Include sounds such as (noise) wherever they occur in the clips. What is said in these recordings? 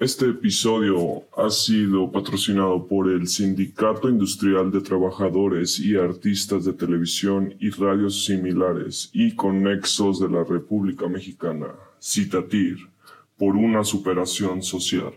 Este episodio ha sido patrocinado por el Sindicato Industrial de Trabajadores y Artistas de Televisión y Radios Similares y Conexos de la República Mexicana, Citatir, por una superación social.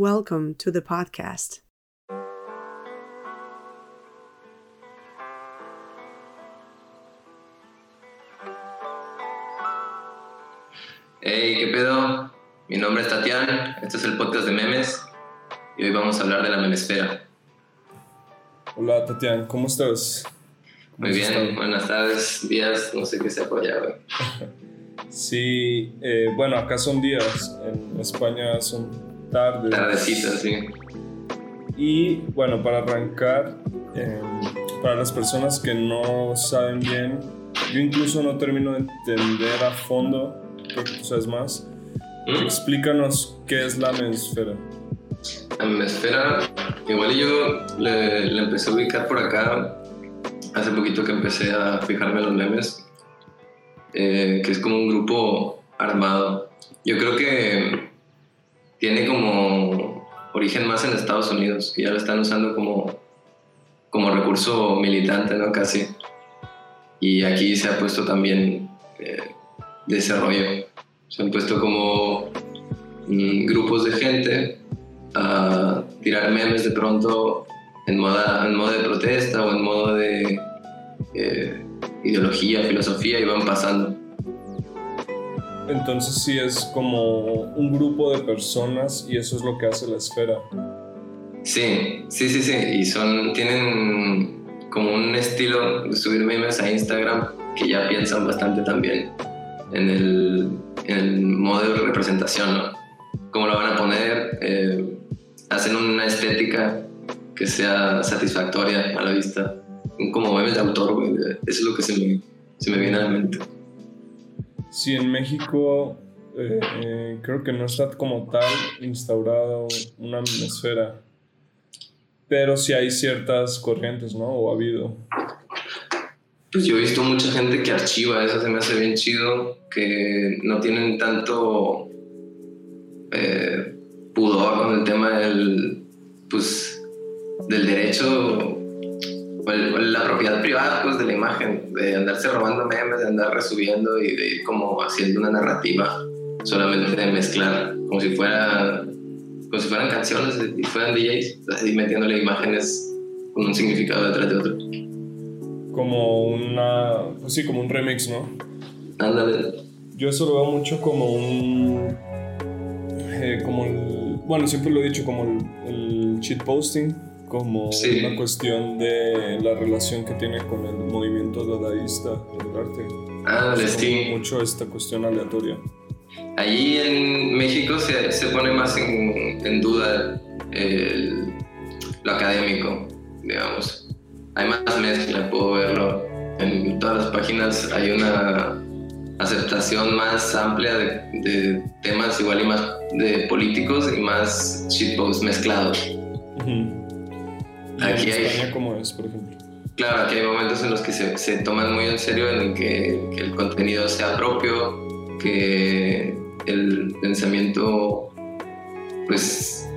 Welcome to the podcast. Hey, ¿qué pedo? Mi nombre es Tatiana, este es el podcast de memes y hoy vamos a hablar de la memesfera. Hola Tatiana, ¿cómo estás? Muy bien, buenas tardes, días, no sé qué sea por allá, güey. (laughs) sí, eh, bueno, acá son días, en España son tarde. Tardecita, sí. Y bueno, para arrancar, em, para las personas que no saben bien, yo incluso no termino de entender a fondo, creo que tú sabes más. ¿Mm? Explícanos qué es la memesfera. La memesfera, igual yo le, empecé a ubicar por acá hace poquito que empecé a fijarme en los memes, eh, que es como un grupo armado. Yo creo que tiene como origen más en Estados Unidos, que ya lo están usando como, como recurso militante, ¿no? Casi. Y aquí se ha puesto también eh, desarrollo. Se han puesto como mm, grupos de gente a tirar memes de pronto en, moda, en modo de protesta o en modo de eh, ideología, filosofía y van pasando. Entonces sí es como un grupo de personas y eso es lo que hace la esfera. Sí, sí, sí, sí. Y son, tienen como un estilo subir memes a Instagram que ya piensan bastante también en el, en modo de representación, ¿no? Cómo lo van a poner, eh, hacen una estética que sea satisfactoria a la vista. Como memes de autor, güey. Eso es lo que se me, se me viene a la mente. Sí, en México eh, eh, creo que no está como tal instaurado una esfera, pero sí hay ciertas corrientes, ¿no? O ha habido. Pues yo he visto mucha gente que archiva, eso se me hace bien chido, que no tienen tanto eh, pudor con el tema del, pues, del derecho la propiedad privada pues, de la imagen, de andarse robando memes, de andar resubiendo y de ir como haciendo una narrativa solamente de mezclar, como si fuera como si fueran canciones y fueran DJs, así metiéndole imágenes con un significado detrás de otro. Como una, pues sí, como un remix, ¿no? Ándale. Yo eso lo veo mucho como un, eh, como el, bueno, siempre lo he dicho, como el, el cheat posting, como una cuestión de la relación que tiene con el movimiento dadaísta del arte. Ah, sí. Mucho esta cuestión aleatoria. Allí en México se, se pone más en, en duda el, lo académico, digamos. Hay más mezcla, puedo verlo. En todas las páginas hay una aceptación más amplia de, de temas igual y más de políticos y más shitposts mezclados. Aquí hay, España cómo es, por ejemplo? Claro, aquí hay momentos en los que se, se toman muy en serio en que, que, el contenido sea propio, que el pensamiento pues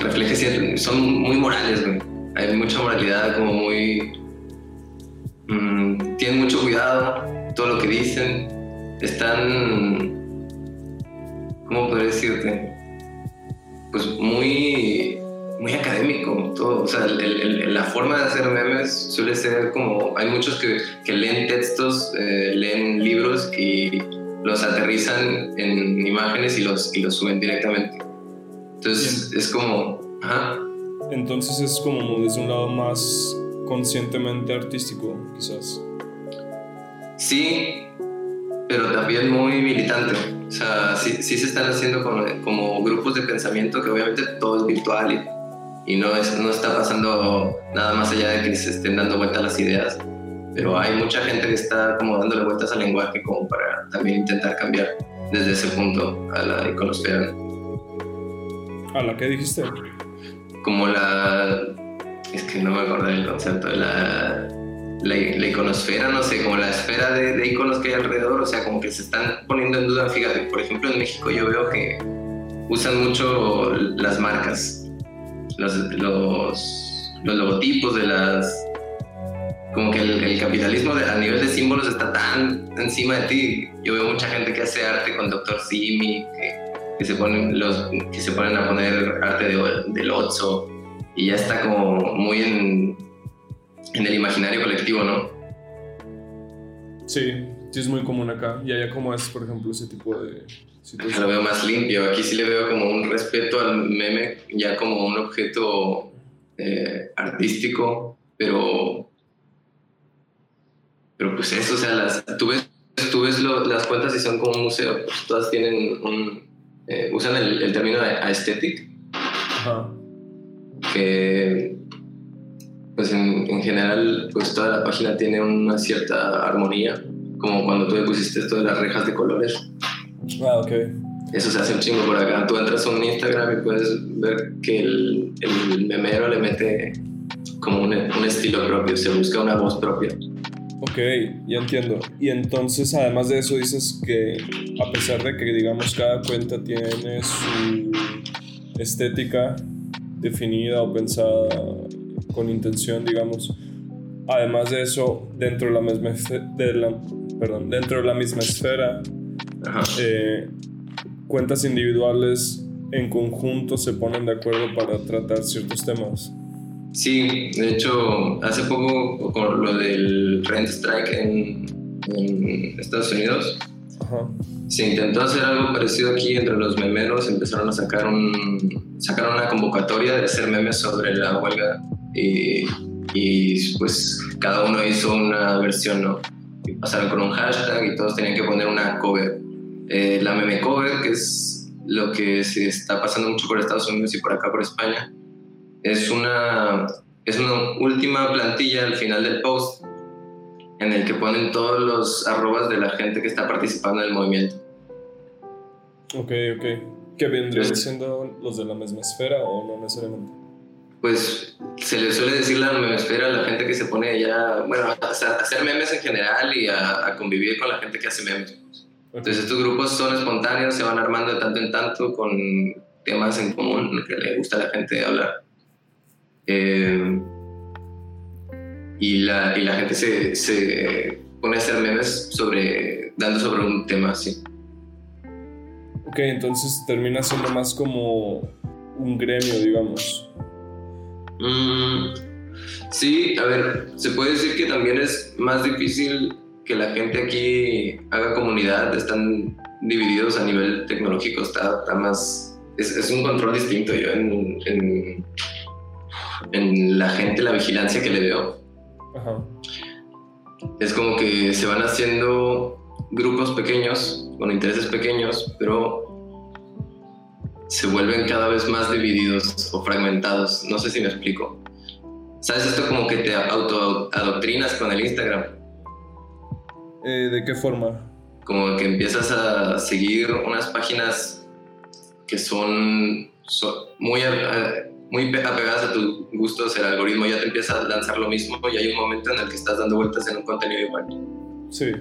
refleje son muy morales, güey. Hay mucha moralidad, como muy... Mm, tienen mucho cuidado, todo lo que dicen. Están... ¿Cómo podría decirte? Pues muy muy académico todo. O sea, la forma de hacer memes suele ser como. Hay muchos que, que leen textos, eh, leen libros y los aterrizan en imágenes y los, y los suben directamente. Entonces es como. Ajá. Entonces es como desde un lado más conscientemente artístico, quizás. Sí, pero también muy militante. O sea, sí, sí se están haciendo como, como, grupos de pensamiento que obviamente todo es virtual y y no, es, no está pasando nada más allá de que se estén dando vueltas las ideas, pero hay mucha gente que está como dándole vueltas al lenguaje como para también intentar cambiar desde ese punto a la iconosfera. ¿A la que dijiste? Como la... es que no me acuerdo del concepto, la, la, la, iconosfera, no sé, como la esfera de, de iconos que hay alrededor, o sea, como que se están poniendo en duda, fíjate, por ejemplo en México yo veo que usan mucho las marcas los, los, los logotipos de las... Como que el, capitalismo a nivel de símbolos está tan encima de ti. Yo veo mucha gente que hace arte con Dr. Simi, que, se, ponen los, que se ponen a poner arte de, del Otso y ya está como muy en, en el imaginario colectivo, ¿no? Sí, sí es muy común acá. Y allá como es, por ejemplo, ese tipo de, lo veo más limpio. Aquí sí le veo como un respeto al meme, ya como un objeto eh, artístico, pero. Pero pues eso, o sea, las, tú ves, tú ves las cuentas y son como un museo, pues todas tienen un. Eh, usan el, término aesthetic. Ajá. Que. Pues en, en general, pues toda la página tiene una cierta armonía, como cuando tú le pusiste esto de las rejas de colores Ah, ok. Eso se hace un chingo por acá. Tú entras a un Instagram y puedes ver que el, el memero le mete como un, un, estilo propio, se busca una voz propia. Ok, ya entiendo. Y entonces, además de eso, dices que a pesar de que, digamos, cada cuenta tiene su estética definida o pensada con intención, digamos, además de eso, dentro de la misma, de la, perdón, dentro de la misma esfera, eh, cuentas individuales en conjunto se ponen de acuerdo para tratar ciertos temas. Sí, de hecho, hace poco con lo del rent strike en, Estados Unidos, se intentó hacer algo parecido aquí entre los memeros, empezaron a sacar un sacaron una convocatoria de hacer memes sobre la huelga y, y pues cada uno hizo una versión, ¿no? Y pasaron con un hashtag y todos tenían que poner una cover eh, la meme cover, que es lo que se está pasando mucho por Estados Unidos y por acá por España, es una, es una última plantilla al final del post en el que ponen todos los arrobas de la gente que está participando en el movimiento. Ok, ok. ¿Qué vendrían siendo los de la misma esfera o no necesariamente? Pues se le suele decir la memesfera a la gente que se pone allá, bueno, a hacer memes en general y a, a convivir con la gente que hace memes. Entonces estos grupos son espontáneos, se van armando de tanto en tanto con temas en común que le gusta a la gente hablar. Eh, y, la, y la gente se, se, pone a hacer memes sobre, dando sobre un tema así. Ok, entonces termina siendo más como un gremio, digamos. Mm, sí, a ver, se puede decir que también es más difícil que la gente aquí haga comunidad, están divididos a nivel tecnológico, está, está más... Es, es, un control distinto yo en, en, en, la gente, la vigilancia que le veo. Ajá. Es como que se van haciendo grupos pequeños, con intereses pequeños, pero se vuelven cada vez más divididos o fragmentados. No sé si me explico. ¿Sabes esto como que te autoadoctrinas con el Instagram? Eh, ¿De qué forma? Como que empiezas a seguir unas páginas que son, muy, muy apegadas a tus gustos, el algoritmo ya te empieza a lanzar lo mismo y hay un momento en el que estás dando vueltas en un contenido igual. Sí,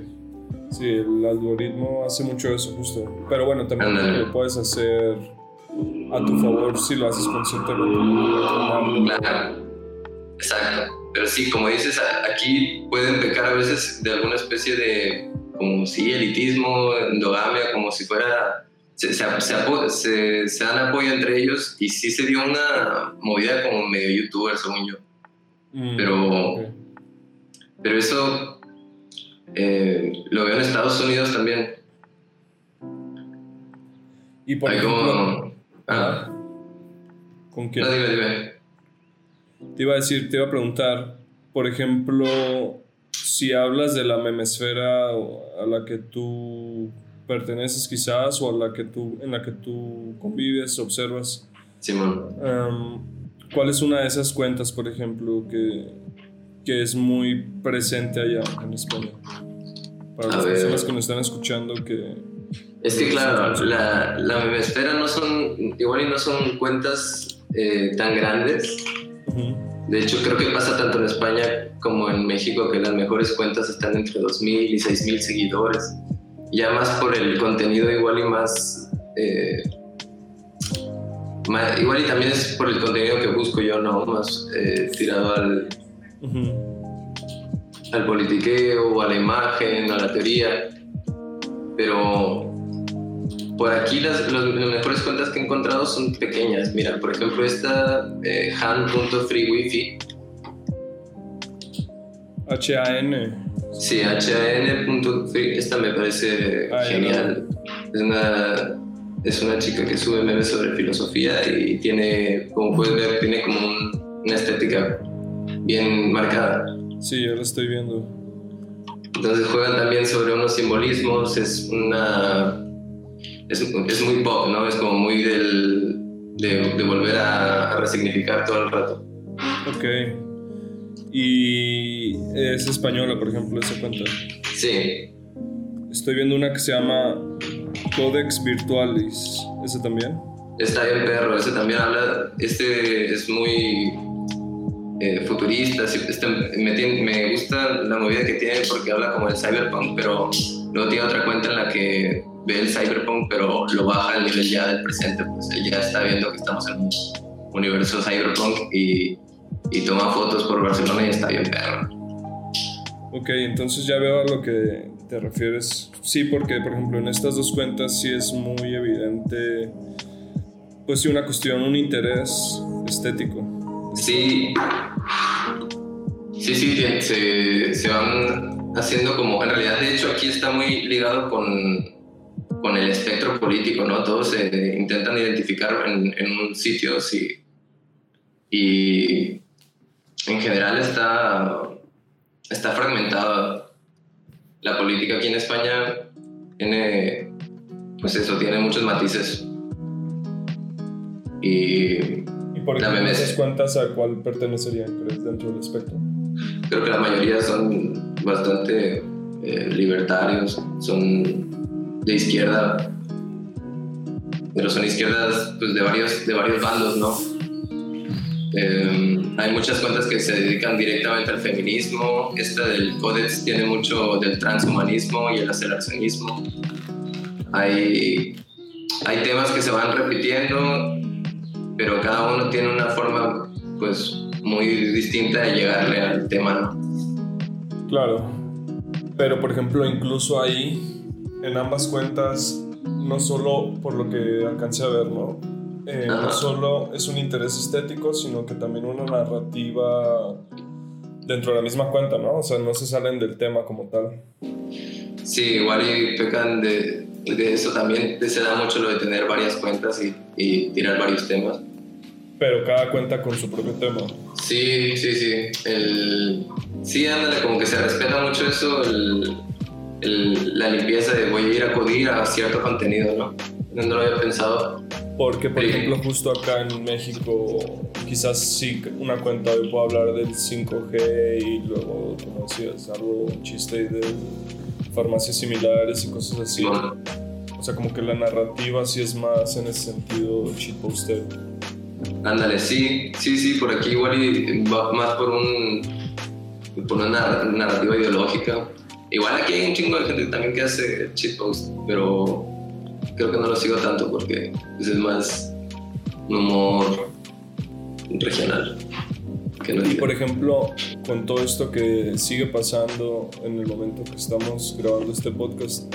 sí, el algoritmo hace mucho eso justo. Pero bueno, también lo puedes hacer a tu favor si lo haces conscientemente. Claro, exacto. Pero sí, como dices, aquí pueden pecar a veces de alguna especie de, como si elitismo, endogamia, como si fuera se, se, se, dan apoyo entre ellos y sí se dio una movida como medio youtuber, según yo. Mm, pero, pero eso eh, lo veo en Estados Unidos también. Y por Hay como... Ah, ¿Con quién? No, dime, dime. Te iba a decir, te iba a preguntar, por ejemplo, si hablas de la memesfera a la que tú perteneces quizás o a la que tú, en la que tú convives, observas. Simón. ¿Cuál es una de esas cuentas, por ejemplo, que, que es muy presente allá en España? Para las personas que nos están escuchando que... Es que claro, la, la memesfera no son, igual y no son cuentas eh, tan grandes. De hecho, creo que pasa tanto en España como en México que las mejores cuentas están entre 2.000 y 6.000 seguidores ya más por el contenido igual y más, eh, igual y también es por el contenido que busco yo, ¿no? Más eh, tirado al, al politiqueo, a la imagen, a la teoría. Pero por aquí las, mejores cuentas que he encontrado son pequeñas. Mira, por ejemplo, esta eh, han.freewifi. H-A-N. Sí, HAN.free, esta me parece genial. Es una, es una chica que sube memes sobre filosofía y tiene, como puedes ver, tiene como una estética bien marcada. Sí, yo la estoy viendo. Entonces juegan también sobre unos simbolismos, es una... Es, es muy pop, ¿no? Es como muy del, de, de volver a, a resignificar todo el rato. Ok. Y es española, por ejemplo, esa cuenta. Sí. Estoy viendo una que se llama Codex Virtualis. ¿Ese también? Está bien, perro. Ese también habla. Este es muy eh, futurista. Este, me, me, gusta la movida que tiene porque habla como del cyberpunk, pero luego tiene otra cuenta en la que ve el cyberpunk, pero lo baja al nivel ya del presente. Pues él ya está viendo que estamos en un universo cyberpunk y y toma fotos por Barcelona y está bien perro. Ok, entonces ya veo a lo que te refieres. Sí, porque por ejemplo en estas dos cuentas sí es muy evidente, pues sí, una cuestión, un interés estético. Sí, sí, sí, se, se van haciendo como, en realidad de hecho aquí está muy ligado con, con el espectro político, ¿no? Todos se intentan identificar en, en un sitio, sí. Y en general está, está fragmentada. La política aquí en España tiene, pues eso, tiene muchos matices. Y, ¿Y por ejemplo, ¿te cuentas a cuál pertenecerían, crees, dentro del espectro? Creo que la mayoría son bastante eh, libertarios, son de izquierda, pero son izquierdas pues, de, varios, de varios bandos, ¿no? Eh, hay muchas cuentas que se dedican directamente al feminismo. Esta del Codex tiene mucho del transhumanismo y el aceleracionismo. Hay, hay temas que se van repitiendo, pero cada uno tiene una forma pues muy distinta de llegarle al tema, ¿no? Claro. Pero por ejemplo, incluso ahí, en ambas cuentas, no solo por lo que alcancé a ver, ¿no? Eh, no solo es un interés estético, sino que también una narrativa dentro de la misma cuenta, ¿no? O sea, no se salen del tema como tal. Sí, igual y pecan de, de eso también, se da mucho lo de tener varias cuentas y, y, tirar varios temas. Pero cada cuenta con su propio tema. Sí, sí, sí. El, sí, ándale, como que se respeta mucho eso, el, el, la limpieza de voy a ir a acudir a cierto contenido, ¿no? No lo había pensado. Porque, por ejemplo, justo acá en México, quizás sí una cuenta hoy puedo hablar del 5G y luego, como decías, algo un chiste de farmacias similares y cosas así. O sea, como que la narrativa sí es más en ese sentido shitposter. Ándale, sí, sí, sí, por aquí igual y va más por un por una narrativa ideológica. Igual aquí hay un chingo de gente también que hace shitpost, pero creo que no lo sigo tanto porque pues, es más un humor regional. y por ejemplo, con todo esto que sigue pasando en el momento que estamos grabando este podcast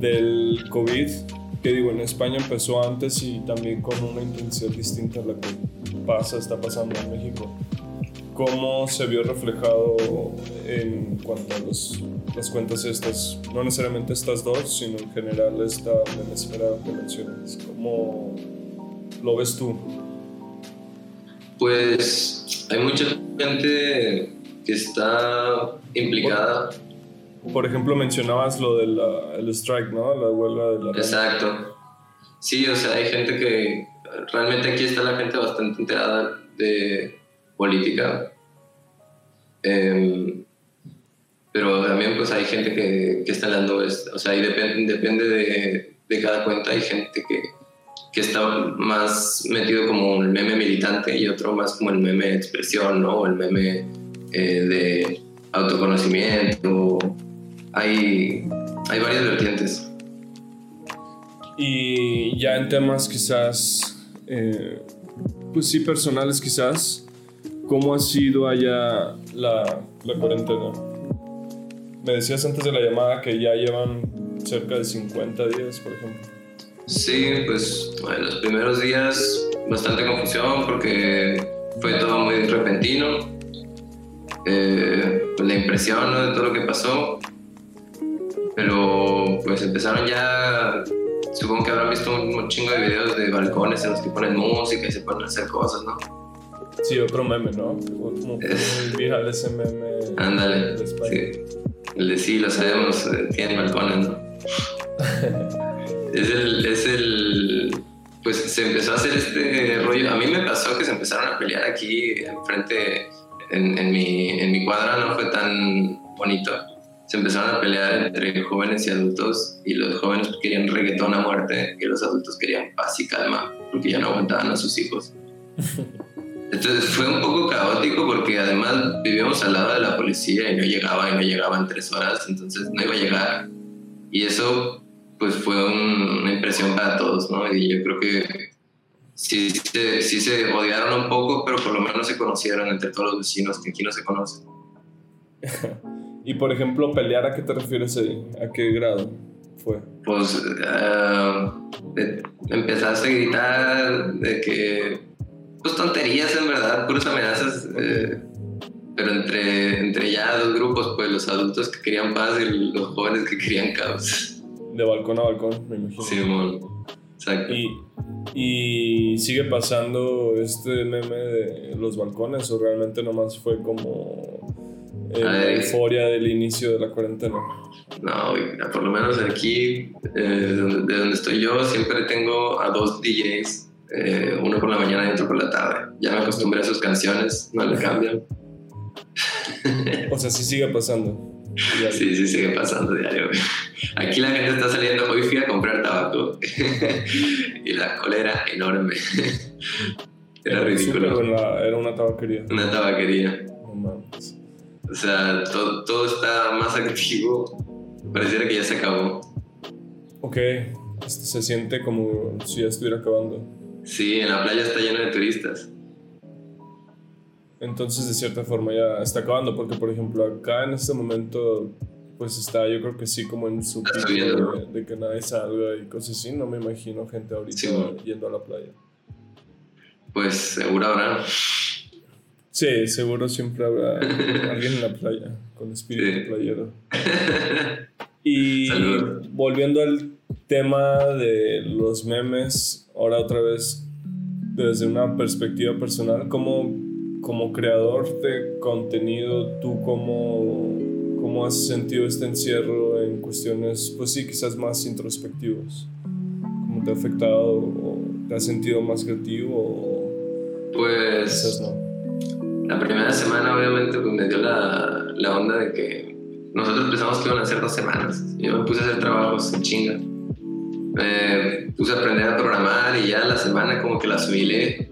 del COVID, que digo, en España empezó antes y también con una intensidad distinta a la que pasa, está pasando en México. ¿Cómo se vio reflejado en cuanto a los, las cuentas estas? No necesariamente estas dos, sino en general esta esfera que mencionas. ¿Cómo lo ves tú? Pues hay mucha gente que está implicada. Por ejemplo, mencionabas lo del strike, ¿no? La huelga de la... Exacto. Sí, o sea, hay gente que... Realmente aquí está la gente bastante enterada de política. Em, pero también pues hay gente que, que está dando, o sea, y depende, depende de, de cada cuenta, hay gente que que está más metido como el meme militante y otro más como el meme de expresión, ¿no? O el meme eh, de autoconocimiento. Hay, hay varias vertientes. Y ya en temas quizás, eh, pues sí, personales quizás, ¿cómo ha sido allá la, la cuarentena? Me decías antes de la llamada que ya llevan cerca de 50 días, por ejemplo. Sí, pues en los primeros días bastante confusión porque fue todo muy repentino. Eh, pues, la impresión de todo lo que pasó. Pero pues empezaron ya, supongo que habrán visto un, chingo de videos de balcones en los que ponen música y se ponen a hacer cosas, ¿no? Sí, otro meme, ¿no? Como muy viral ese meme. Ándale. Sí. El de sí, lo sabemos, eh, tiene balcones, ¿no? (laughs) es el, es el, pues se empezó a hacer este rollo. A mí me pasó que se empezaron a pelear aquí enfrente, en, en, mi, en mi cuadra no fue tan bonito. Se empezaron a pelear entre jóvenes y adultos y los jóvenes querían reggaetón a muerte y los adultos querían paz y calma porque ya no aguantaban a sus hijos. (laughs) Entonces fue un poco caótico porque además vivíamos al lado de la policía y no llegaba y no llegaba en tres horas, entonces no iba a llegar. Y eso pues fue una impresión para todos, ¿no? Y yo creo que sí, sí, se odiaron un poco, pero por lo menos se conocieron entre todos los vecinos que aquí no se conocen. (laughs) y por ejemplo, pelear, ¿a qué te refieres ahí? ¿A qué grado fue? Pues uh, empezaste a gritar de que, pues tonterías en verdad, puras amenazas. Eh, pero entre, entre ya dos grupos, pues los adultos que querían paz y los jóvenes que querían caos de balcón a balcón, me imagino. Sí, Exacto. Y, y sigue pasando este meme de los balcones, o realmente nomás fue como la euforia del inicio de la cuarentena. No, por lo menos aquí, eh, de donde estoy yo, siempre tengo a dos DJs, eh, uno por la mañana y otro por la tarde. Ya me acostumbré a sus canciones, no le cambian. o sea, sí sigue pasando. (laughs) Sí, sí, sigue pasando diario. Aquí la gente está saliendo. Hoy fui a comprar tabaco (laughs) y la cola (laughs) era enorme. Era ridículo. era una tabaquería. Una tabaquería. O sea, todo, todo está más activo. Pareciera que ya se acabó. Ok. Este, se siente como si ya estuviera acabando. Sí, en la playa está lleno de turistas. Entonces, de cierta forma, ya está acabando, porque, por ejemplo, acá en este momento, pues está, yo creo que sí, como en su de, de, que nadie salga y cosas así. No me imagino gente ahorita yendo a la playa. Pues seguro habrá. Sí, seguro siempre habrá (laughs) alguien en la playa con espíritu playero. (laughs) Y volviendo al tema de los memes, ahora otra vez desde una perspectiva personal, ¿cómo como creador de contenido, ¿tú cómo, cómo has sentido este encierro en cuestiones, pues sí, quizás más introspectivos? ¿Cómo te ha afectado o te has sentido más creativo? pues la primera semana obviamente pues, me dio la, la, onda de que nosotros pensamos que iban a ser dos semanas. Yo me puse a hacer trabajos en chinga. Me puse a aprender a programar y ya la semana como que la subí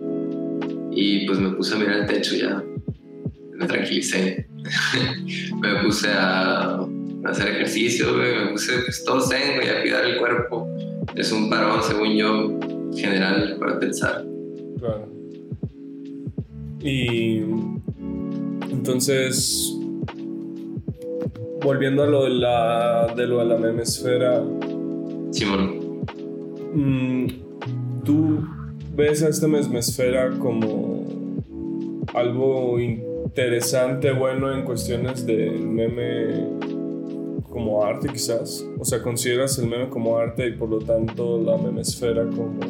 y pues me puse a mirar el techo ya. Me tranquilicé. (laughs) me puse a, hacer ejercicio, me puse pues, todo zen, y a cuidar el cuerpo. Es un parón, según yo, general para pensar. Claro. Y entonces, volviendo a lo de la, de lo de la memesfera, Simón. Mm, ¿tú ves a esta memesfera como algo interesante, bueno en cuestiones del meme como arte quizás? O sea, ¿consideras el meme como arte y por lo tanto la memesfera como,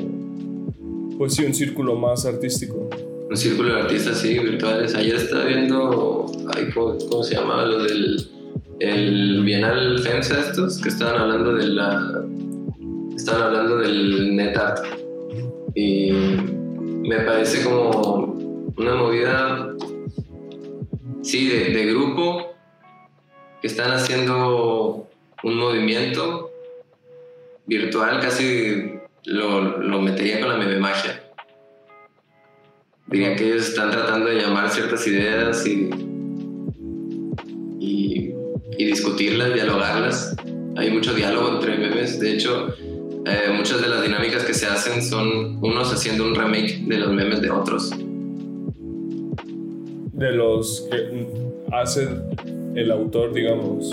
pues sí, un círculo más artístico? Un círculo de artistas, sí, virtuales. Ayer estaba viendo, ay, ¿cómo, se llama? Lo del el Bienal FEMSA estos, que estaban hablando de la... Estaban hablando del NetArt. Y me parece como una movida, sí, de, de grupo, que están haciendo un movimiento virtual, casi lo, lo metería con la meme magia. Diría que ellos están tratando de llamar ciertas ideas y, y, y discutirlas, dialogarlas. Hay mucho diálogo entre memes. De hecho, eh, muchas de las dinámicas que se hacen son unos haciendo un remake de los memes de otros. De los que hace el autor, digamos.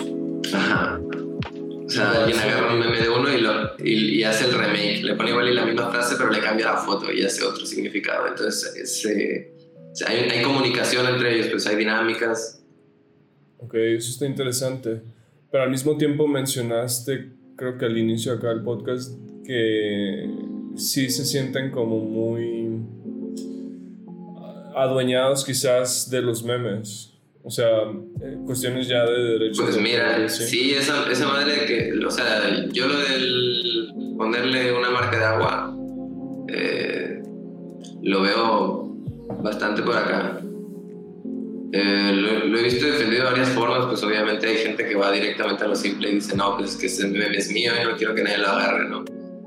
Ajá. O sea, alguien agarra un meme de uno y, lo, y, y hace el remake. Le pone igual y la misma frase, pero le cambia la foto y hace otro significado. Entonces, es, eh, hay, hay comunicación entre ellos, pues hay dinámicas. Ok, eso está interesante. Pero al mismo tiempo mencionaste, creo que al inicio acá del podcast, que sí se sienten como muy adueñados quizás de los memes. O sea, eh, cuestiones ya de derechos. Pues de mira, sí, esa, esa madre que, o sea, yo lo del ponerle una marca de agua, eh, lo veo bastante por acá. Eh, lo, lo he visto defendido de varias formas, pues obviamente hay gente que va directamente a lo simple y dice, no, pues es que ese meme es mío y no quiero que nadie lo agarre, ¿no?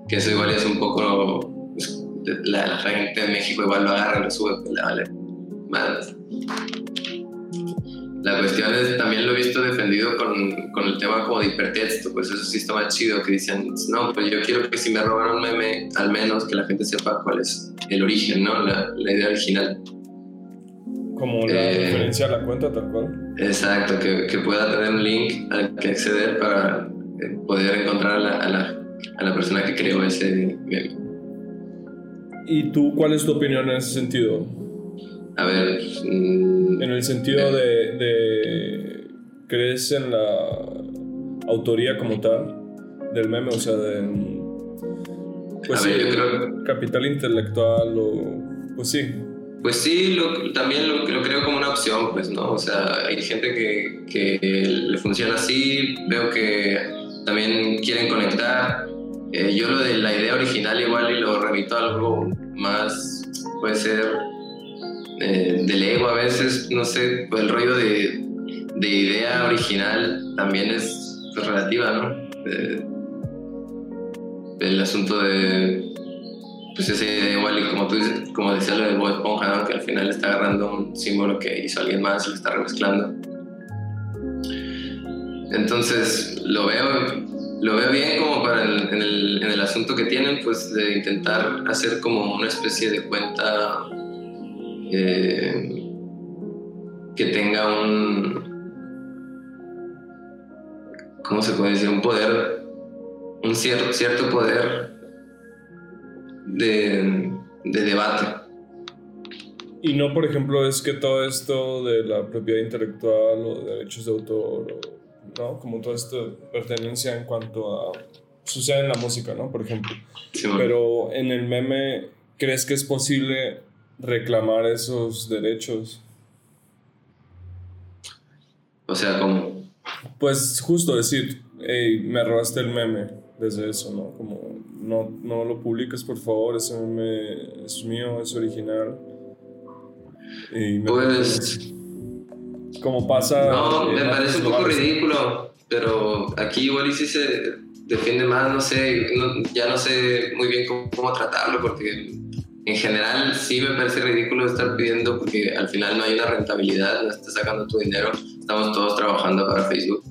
Que eso igual es un poco, pues, la, la gente de México igual lo agarra lo sube, pues le vale más. La cuestión es, también lo he visto defendido con, con, el tema como de hipertexto, pues eso sí está más chido, que dicen, no, pues yo quiero que si me roban un meme, al menos que la gente sepa cuál es el origen, ¿no? La, la idea original. Como la Eh, referencia a la cuenta, tal cual. Exacto, que, que pueda tener un link al que acceder para eh, poder encontrar a la, a la, a la persona que creó ese meme. ¿Y tú cuál es tu opinión en ese sentido? A ver, mm, En el sentido de, de ¿crees en la autoría como tal del meme? O sea, de... Pues A sí, ver, yo creo- capital intelectual o... Pues sí, Pues sí, lo- también lo, lo creo como una opción, pues, ¿no? O sea, hay gente que, que le funciona así, veo que también quieren conectar. Eh, yo lo de la idea original igual y lo remito a algo más, puede ser eh, del ego a veces, no sé, pues el rollo de, de idea original también es pues, relativa, ¿no? Eh, el asunto de pues esa idea igual y como tú dices, como decía lo de Bob Esponja, que al final está agarrando un símbolo que hizo alguien más y lo está remezclando. Entonces lo veo, lo veo bien como para el, en, el, en el asunto que tienen, pues de intentar hacer como una especie de cuenta eh, que tenga un, ¿cómo se puede decir? Un poder, un cierto, cierto poder de, de debate. Y no, por ejemplo, es que todo esto de la propiedad intelectual o de derechos de autor, o, ¿no? Como toda esta pertenencia en cuanto a... Sucede en la música, ¿no? Por ejemplo. Sí. Pero en el meme, ¿crees que es posible reclamar esos derechos? O sea, como, Pues justo decir, hey, me robaste el meme desde eso, ¿no? Como, no, no lo publiques, por favor, ese meme es mío, es original. Y me pues, como pasa... no, me parece un poco lugares. ridículo, pero aquí igual y sí se defiende más, no sé, no- ya no sé muy bien cómo, cómo tratarlo, porque en general sí me parece ridículo estar pidiendo, porque al final no hay una rentabilidad, no estás sacando tu dinero, estamos todos trabajando para Facebook.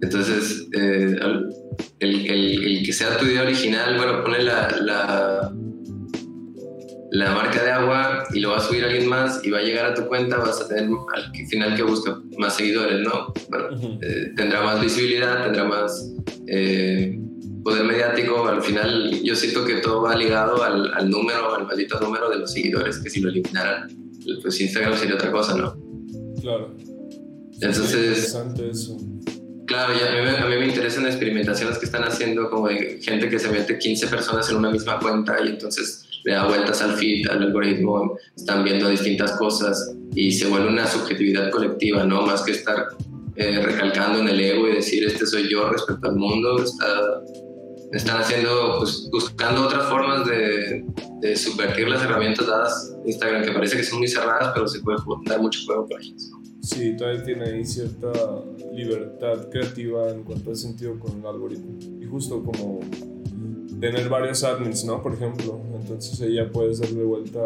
Entonces, eh, el, el- el que sea tu idea original, bueno, pone la, la, la marca de agua y lo va a subir alguien más y va a llegar a tu cuenta, vas a tener al final que busca más seguidores, ¿no? Bueno, eh, tendrá más visibilidad, tendrá más eh, poder mediático. Al final yo siento que todo va ligado al, al, número, al maldito número de los seguidores, que si lo eliminaran, pues Instagram sería otra cosa, ¿no? Claro. Entonces... interesante eso. Claro, y a mí, a mí, me interesan experimentaciones que están haciendo como de gente que se mete 15 personas en una misma cuenta y entonces le da vueltas al feed, al algoritmo, están viendo distintas cosas y se vuelve una subjetividad colectiva, ¿no? Más que estar eh, recalcando en el ego y decir este soy yo respecto al mundo, está, están haciendo, pues, buscando otras formas de, de, subvertir las herramientas dadas Instagram, que parece que son muy cerradas, pero se puede dar mucho juego por ellas. Sí, todavía tiene ahí cierta libertad creativa en cuanto al sentido con el algoritmo. Y justo como tener varios admins, ¿no? Por ejemplo, entonces ya puedes darle vuelta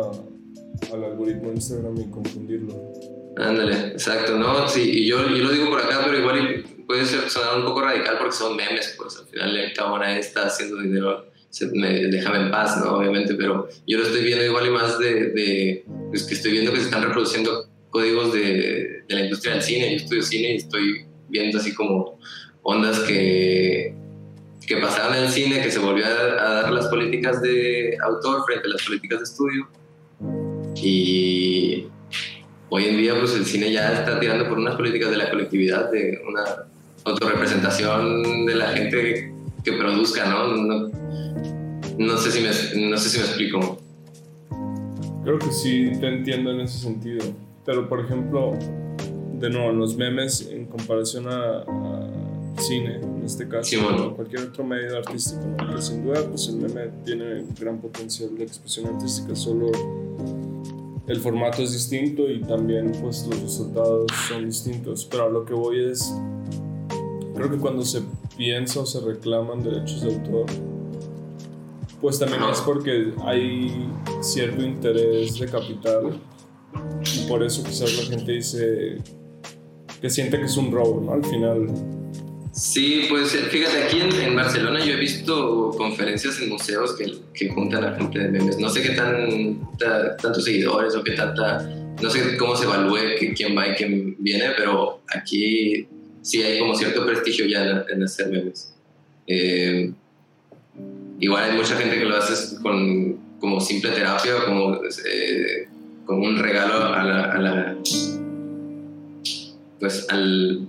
al algoritmo de Instagram y confundirlo. Ándale, exacto, ¿no? Sí, y yo, yo lo digo por acá, pero igual puede sonar un poco radical porque son memes, pues al final el cabrón está haciendo dinero, se, me, déjame en paz, ¿no? Obviamente, pero yo lo estoy viendo igual y más de, de pues que estoy viendo que se están reproduciendo códigos de, de la industria del cine, yo estudio cine y estoy viendo así como ondas que que pasaban en el cine, que se volvió a, dar las políticas de autor frente a las políticas de estudio. Y hoy en día pues el cine ya está tirando por unas políticas de la colectividad, de una autorrepresentación de la gente que, produzca, ¿no? ¿no? No, sé si me, no sé si me explico. Creo que sí te entiendo en ese sentido. Pero por ejemplo, de nuevo, los memes en comparación a cine, en este caso, o cualquier otro medio artístico, ¿no? sin duda, pues el meme tiene gran potencial de expresión artística, solo el formato es distinto y también pues los resultados son distintos, pero a lo que voy es, creo que cuando se piensa o se reclaman derechos de autor, pues también es porque hay cierto interés de capital y por eso quizás la gente dice que siente que es un robo, ¿no? Al final Sí, pues fíjate, aquí en, Barcelona yo he visto conferencias en museos que, que, juntan a gente de memes. No sé qué tan, tantos seguidores o qué tanta, no sé cómo se evalúe que, quién va y quién viene, pero aquí sí hay como cierto prestigio ya en, hacer memes. Eh, igual hay mucha gente que lo hace con, como simple terapia como, eh, como un regalo a la, a la pues al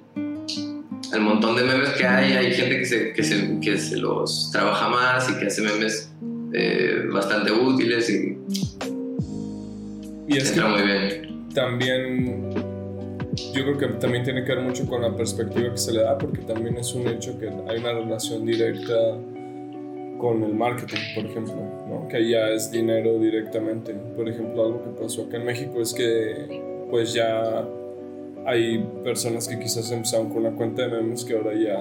el montón de memes que hay, hay gente que se, que se, que se los trabaja más y que hace memes eh, bastante útiles y, y es entra muy bien. También yo creo que también tiene que ver mucho con la perspectiva que se le da, porque también es un hecho que hay una relación directa con el marketing, por ejemplo, ¿no? que ya es dinero directamente. Por ejemplo, algo que pasó acá en México es que pues ya hay personas que quizás empezaron con una cuenta de memes que ahora ya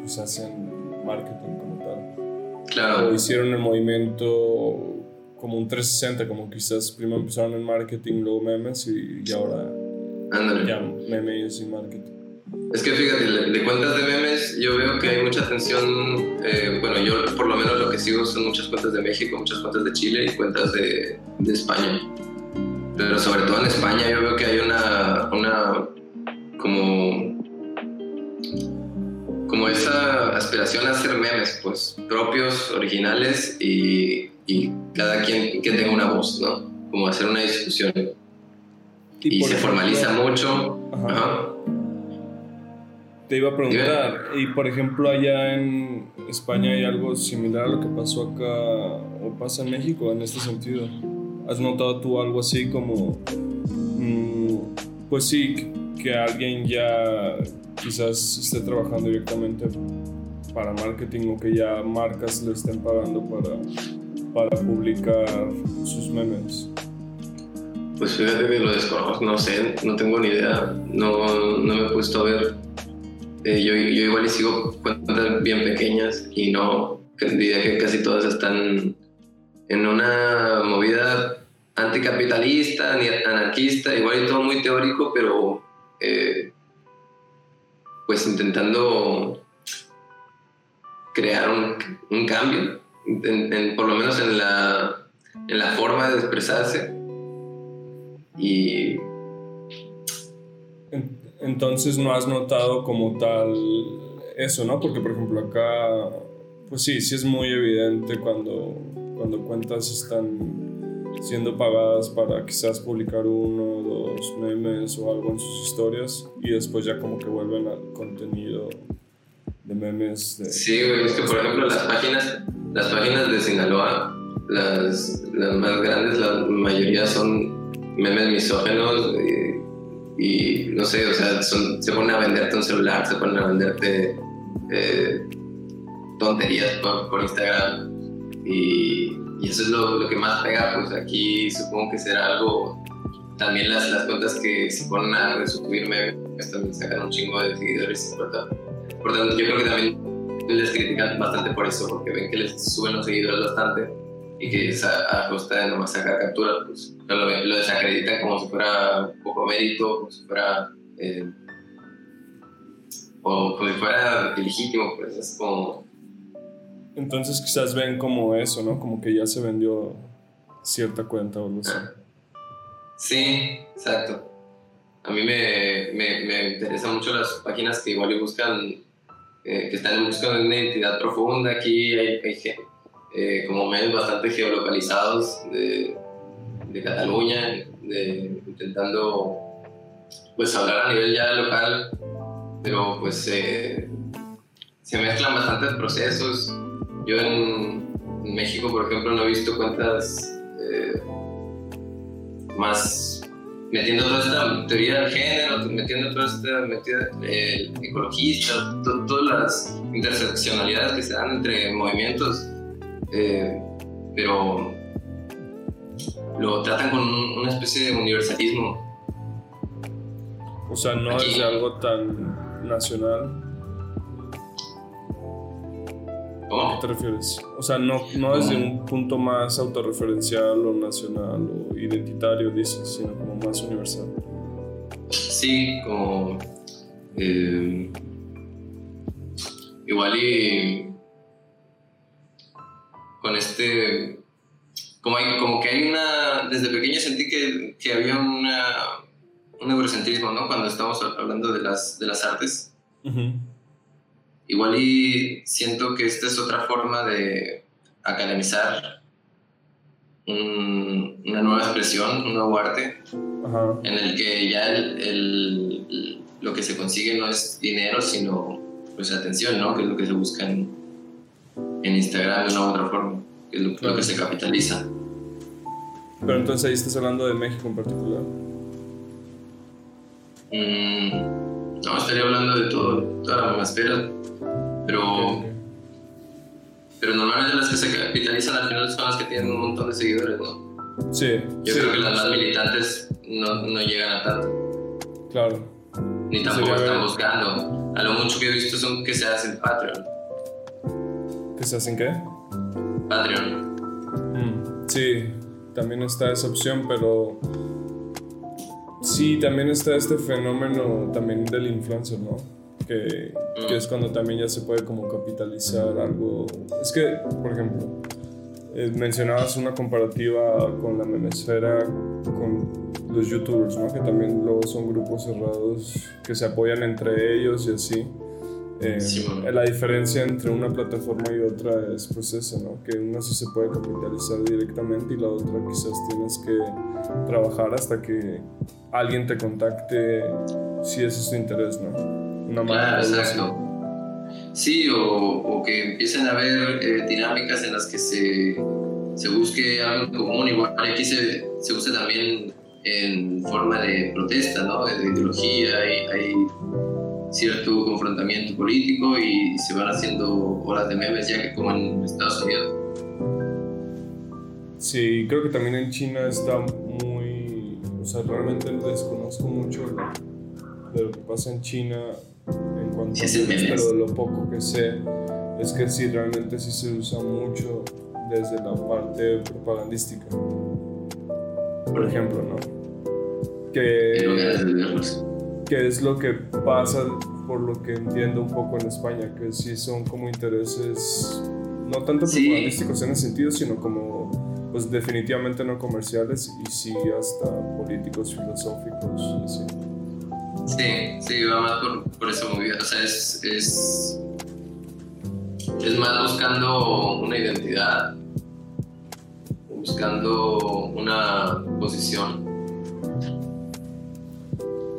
pues, hacen marketing como tal. Claro. O hicieron el movimiento como un 360, como quizás primero empezaron en marketing, luego memes y, ahora ya memes y marketing. Es que fíjate, de cuentas de memes yo veo que hay mucha atención, eh, bueno, yo por lo menos lo que sigo son muchas cuentas de México, muchas cuentas de Chile y cuentas de, de España pero sobre todo en España yo veo que hay una, una como, como esa aspiración a hacer memes, pues propios, originales y, y cada quien que tenga una voz, ¿no? Como hacer una discusión. Y, se formaliza mucho. Te iba a preguntar, y por ejemplo allá en España hay algo similar a lo que pasó acá o pasa en México en este sentido. ¿Has notado tú algo así como, mm, pues sí, que alguien ya quizás esté trabajando directamente para marketing o que ya marcas le estén pagando para, para publicar sus memes? Pues fíjate que lo desconozco, no sé, no tengo ni idea, no, no me he puesto a ver. Eh, yo, yo, igual y sigo cuentas bien pequeñas y no, diría que casi todas están en una movida anticapitalista, ni anarquista, igual y todo muy teórico, pero eh, pues intentando crear un, cambio, por lo menos en la, en la forma de expresarse. Y entonces no has notado como tal eso, ¿no? Porque por ejemplo acá, pues sí, sí es muy evidente cuando, cuando cuentas están siendo pagadas para quizás publicar uno dos memes o algo en sus historias y después ya como que vuelven al contenido de memes. De, sí, es que por ejemplo las páginas, las páginas de Sinaloa, las, las más grandes, la mayoría son memes misógenos. Y, y no sé, o sea, se ponen a venderte un celular, se ponen a venderte eh, tonterías por, Instagram. Y, eso es lo, lo, que más pega, pues aquí supongo que será algo, también las, las cuentas que se ponen a resubirme pues también sacan un chingo de seguidores, por tanto, por tanto yo creo que también les critican bastante por eso, porque ven que les suben los seguidores bastante y que a, costa de nomás sacar capturas, pues lo, lo, desacreditan como si fuera poco mérito, como si fuera. Eh, o como si fuera ilegítimo, pues es como. Entonces quizás ven como eso, ¿no? Como que ya se vendió cierta cuenta o así. Ah. Sí, exacto. A mí me, me, me interesan mucho las páginas que igual buscan, eh, que están buscando una identidad profunda. Aquí hay, hay, eh, como medios bastante geolocalizados de, de Cataluña, intentando pues hablar a nivel ya local, pero pues eh, se mezclan bastantes procesos. Yo en, México, por ejemplo, no he visto cuentas eh, más metiendo toda esta teoría del género, metiendo toda esta metida, ecologista, todas las interseccionalidades que se dan entre movimientos eh, pero lo tratan con una especie de universalismo. O sea, no es algo tan nacional. ¿Cómo? ¿A qué te refieres? O sea, no, no desde un punto más autorreferencial o nacional o identitario, dices, sino como más universal. Sí, como. Eh, igual y con este, como, hay, como que hay una, desde pequeño sentí que, que había una, un eurocentrismo, ¿no? Cuando estamos hablando de las, de las artes. Igual y siento que esta es otra forma de academizar una nueva expresión, un nuevo arte, en el que ya el, el, lo que se consigue no es dinero, sino pues atención, ¿no? Que es lo que se busca en, en Instagram de una u otra forma, que es lo, que se capitaliza. Pero entonces ahí estás hablando de México en particular. Mm, no, estaría hablando de todo, toda la esfera, pero, pero normalmente las que se capitalizan al final son las que tienen un montón de seguidores, ¿no? Sí. Yo creo que las más militantes no, no, llegan a tanto. Claro. Ni tampoco están buscando. A lo mucho que he visto son que se hacen Patreon. ¿Que se hacen qué? Patreon. Mm, sí, también está esa opción, pero sí, también está este fenómeno también del influencer, ¿no? Que, que, mm. es cuando también ya se puede como capitalizar algo. Es que, por ejemplo, eh, mencionabas una comparativa con la memesfera, con los youtubers, ¿no? Que también luego son grupos cerrados que se apoyan entre ellos y así. Eh, la diferencia entre una plataforma y otra es pues eso, ¿no? Que una sí se puede capitalizar directamente y la otra quizás tienes que trabajar hasta que alguien te contacte si ese es tu interés, ¿no? Una claro, exacto. Sí, o, o, que empiecen a haber eh, dinámicas en las que se, se busque algo común. Igual aquí se, se usa también en forma de protesta, ¿no? De, ideología. Hay, hay cierto confrontamiento político y se van haciendo horas de memes ya que como en Estados Unidos. Sí, creo que también en China está muy, o sea, realmente desconozco mucho de lo que pasa en China en cuanto a memes, pero lo poco que sé es que sí, realmente sí se usa mucho desde la parte propagandística. Por ejemplo, ¿no? Que que es lo que pasa, por lo que entiendo un poco en España, que sí son como intereses, no tanto propagandísticos en ese sentido, sino como pues definitivamente no comerciales y sí hasta políticos, filosóficos así. Sí, sí, va más por, por esa movida. O sea, es, es, es más buscando una identidad, buscando una posición.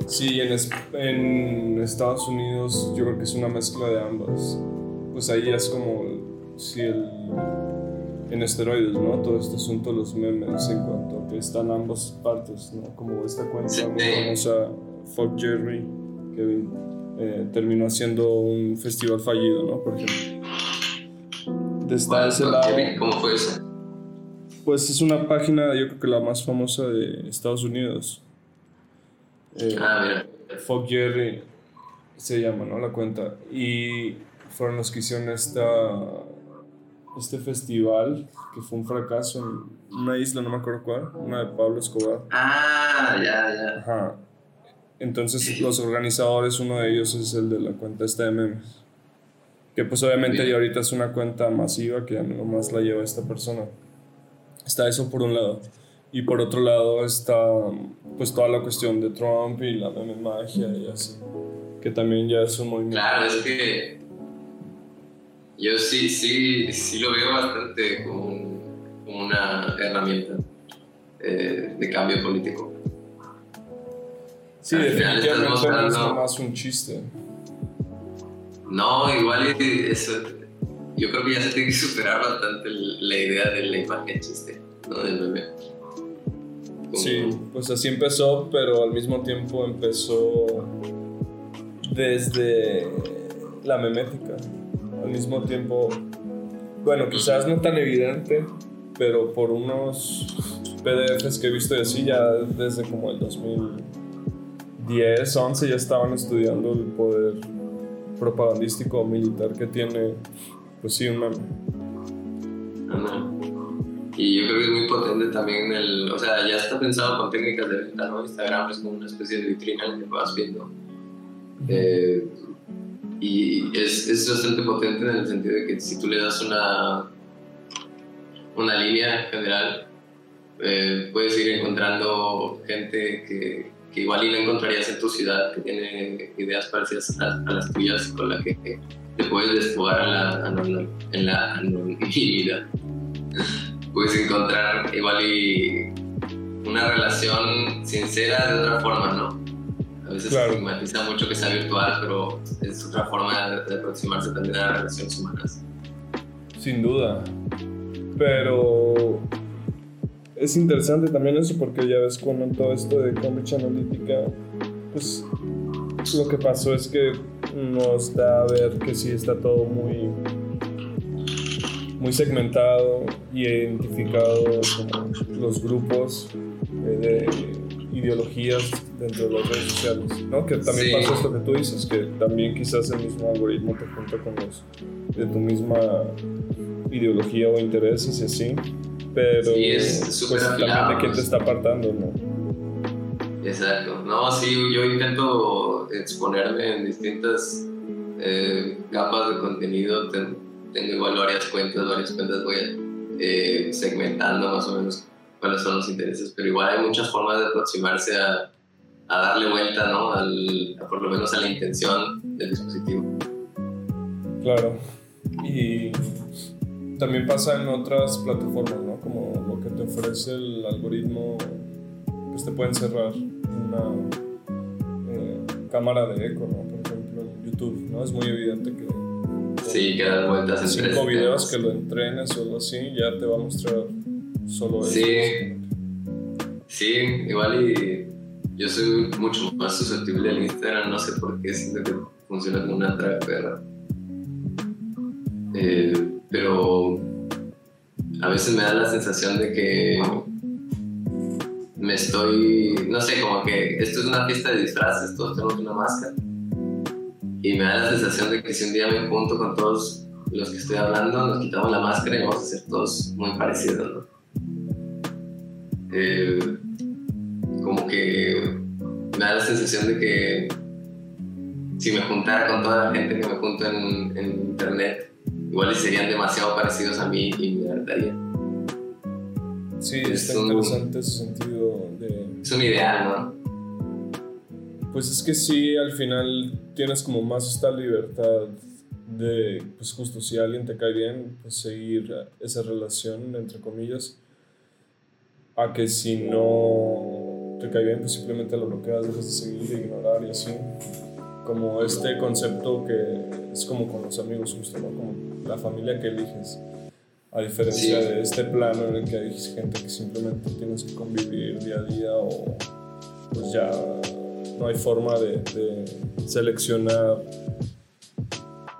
Sí, en, es- en Estados Unidos yo creo que es una mezcla de ambas. Pues ahí es como si el en esteroides, ¿no? Todo este asunto de los memes en cuanto a que están ambas partes, ¿no? Como esta cuenta muy famosa Fuck Jerry que eh, terminó haciendo un festival fallido, ¿no? Por ejemplo. Desde ese lado, ¿Cómo fue eso? pues es una página, yo creo que la más famosa de Estados Unidos. Eh, Ah, mira. Fuck Jerry se llama, ¿no? La cuenta. Y fueron los que hicieron esta, este festival que fue un fracaso en una isla, no me acuerdo cuál, una de Pablo Escobar. Ah, ya, ya. Ajá. Entonces los organizadores, uno de ellos es el de la cuenta esta de memes. Que pues obviamente Bien. ya ahorita es una cuenta masiva que ya nomás la lleva esta persona. Está eso por un lado. Y por otro lado está pues toda la cuestión de Trump y la meme magia y así. Que también ya es un movimiento. Claro, es que yo sí, sí, sí lo veo bastante como, un- como una herramienta eh, de cambio político. Sí, al definitivamente no es mostrando- nomás un chiste. No, igual eso, yo creo que ya se tiene que superar bastante la idea de la imagen chiste, ¿no? Del meme. Sí, pues así empezó, pero al mismo tiempo empezó desde la memética. Al mismo tiempo, bueno, quizás no tan evidente, pero por unos PDFs que he visto y así, ya desde como el 2010, 11 ya estaban estudiando el poder propagandístico militar que tiene, pues sí, un meme. Y yo creo que es muy potente también el, o sea, ya está pensado con técnicas de venta, ¿no? Instagram es como una especie de vitrina en la que vas viendo. Eh, y es, es bastante potente en el sentido de que si tú le das una, una línea general, eh, puedes ir encontrando gente que, que igual y no encontrarías en tu ciudad, que tiene ideas parecidas a, a las tuyas, con la que te puedes desfogar en la, en la anonimidad puedes encontrar igual y una relación sincera de otra forma, ¿no? A veces Claro. se estigmatiza mucho que sea virtual, pero es otra forma de, aproximarse también a las relaciones humanas. Sin duda. Pero es interesante también eso porque ya ves con todo esto de Cambridge Analytica, pues lo que pasó es que nos da a ver que sí está todo muy muy segmentado y identificado como los grupos eh, de ideologías dentro de las redes sociales, ¿no? Que también Sí. pasa esto que tú dices, que también quizás el mismo algoritmo te junta con los de tu misma ideología o intereses y así, pero Sí, es pues también de quién te está apartando, ¿no? Exacto. No, sí, yo intento exponerme en distintas eh, capas de contenido. Ten- tengo igual varias cuentas, varias cuentas voy eh, segmentando más o menos cuáles son los intereses, pero igual hay muchas formas de aproximarse a, a darle vuelta, ¿no? Al, a por lo menos a la intención del dispositivo. Claro. Y también pasa en otras plataformas, ¿no? Como lo que te ofrece el algoritmo, pues te pueden cerrar una eh, cámara de eco, ¿no? Por ejemplo, en YouTube, ¿no? Es muy evidente que Sí, que dar vueltas en cinco videos que lo entrenes o algo así, ya te va a mostrar solo eso. Sí. igual y yo soy mucho más susceptible al Instagram, no sé por qué, siento que funciona como una traga perra. Eh, pero a veces me da la sensación de que me estoy, no sé, como que esto es una fiesta de disfraces, todos tenemos una máscara. Y me da la sensación de que si un día me junto con todos los que estoy hablando, nos quitamos la máscara y vamos a ser todos muy parecidos, ¿no? Eh, como que me da la sensación de que si me juntara con toda la gente que me junto en, en internet, igual serían demasiado parecidos a mí y me hartaría. Sí, Es está un- interesante ese sentido de... Es un ideal, ¿no? Pues es que sí, al final tienes como más esta libertad de, pues justo si alguien te cae bien, pues seguir esa relación, entre comillas, a que si no te cae bien, pues simplemente lo bloqueas, dejas de seguir, de ignorar y así. Como este concepto que es como con los amigos justo, ¿no? Como la familia que eliges. A diferencia Sí. de este plano en el que hay gente que simplemente tienes que convivir día a día o pues ya no hay forma de, de seleccionar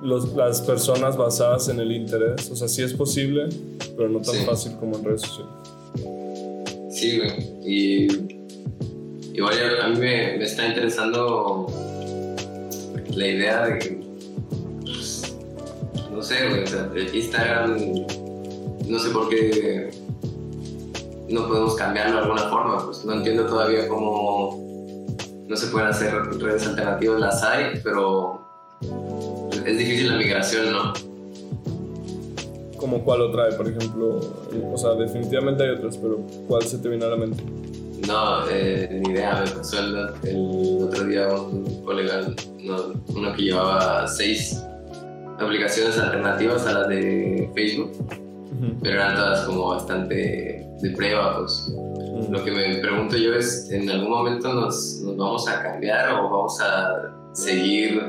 los- las personas basadas en el interés. O sea, sí es posible, pero no tan Sí. fácil como en redes sociales. Sí, güey. Y igual a- mí me, me está interesando la idea de que, pues, no sé, güey, o sea, Instagram, no sé por qué no podemos cambiarlo de alguna forma, pues no entiendo todavía cómo no se pueden hacer redes alternativas, las hay, pero es difícil la migración, ¿no? Como cuál otra hay, por ejemplo. O sea, definitivamente hay otras, pero ¿cuál se te viene a la mente? No, eh, ni idea, me pasó el, el otro día un colega, no, uno que llevaba seis aplicaciones alternativas a las de Facebook, pero eran todas como bastante de prueba, pues. Lo que me pregunto yo es, ¿en algún momento nos, nos vamos a cambiar o vamos a seguir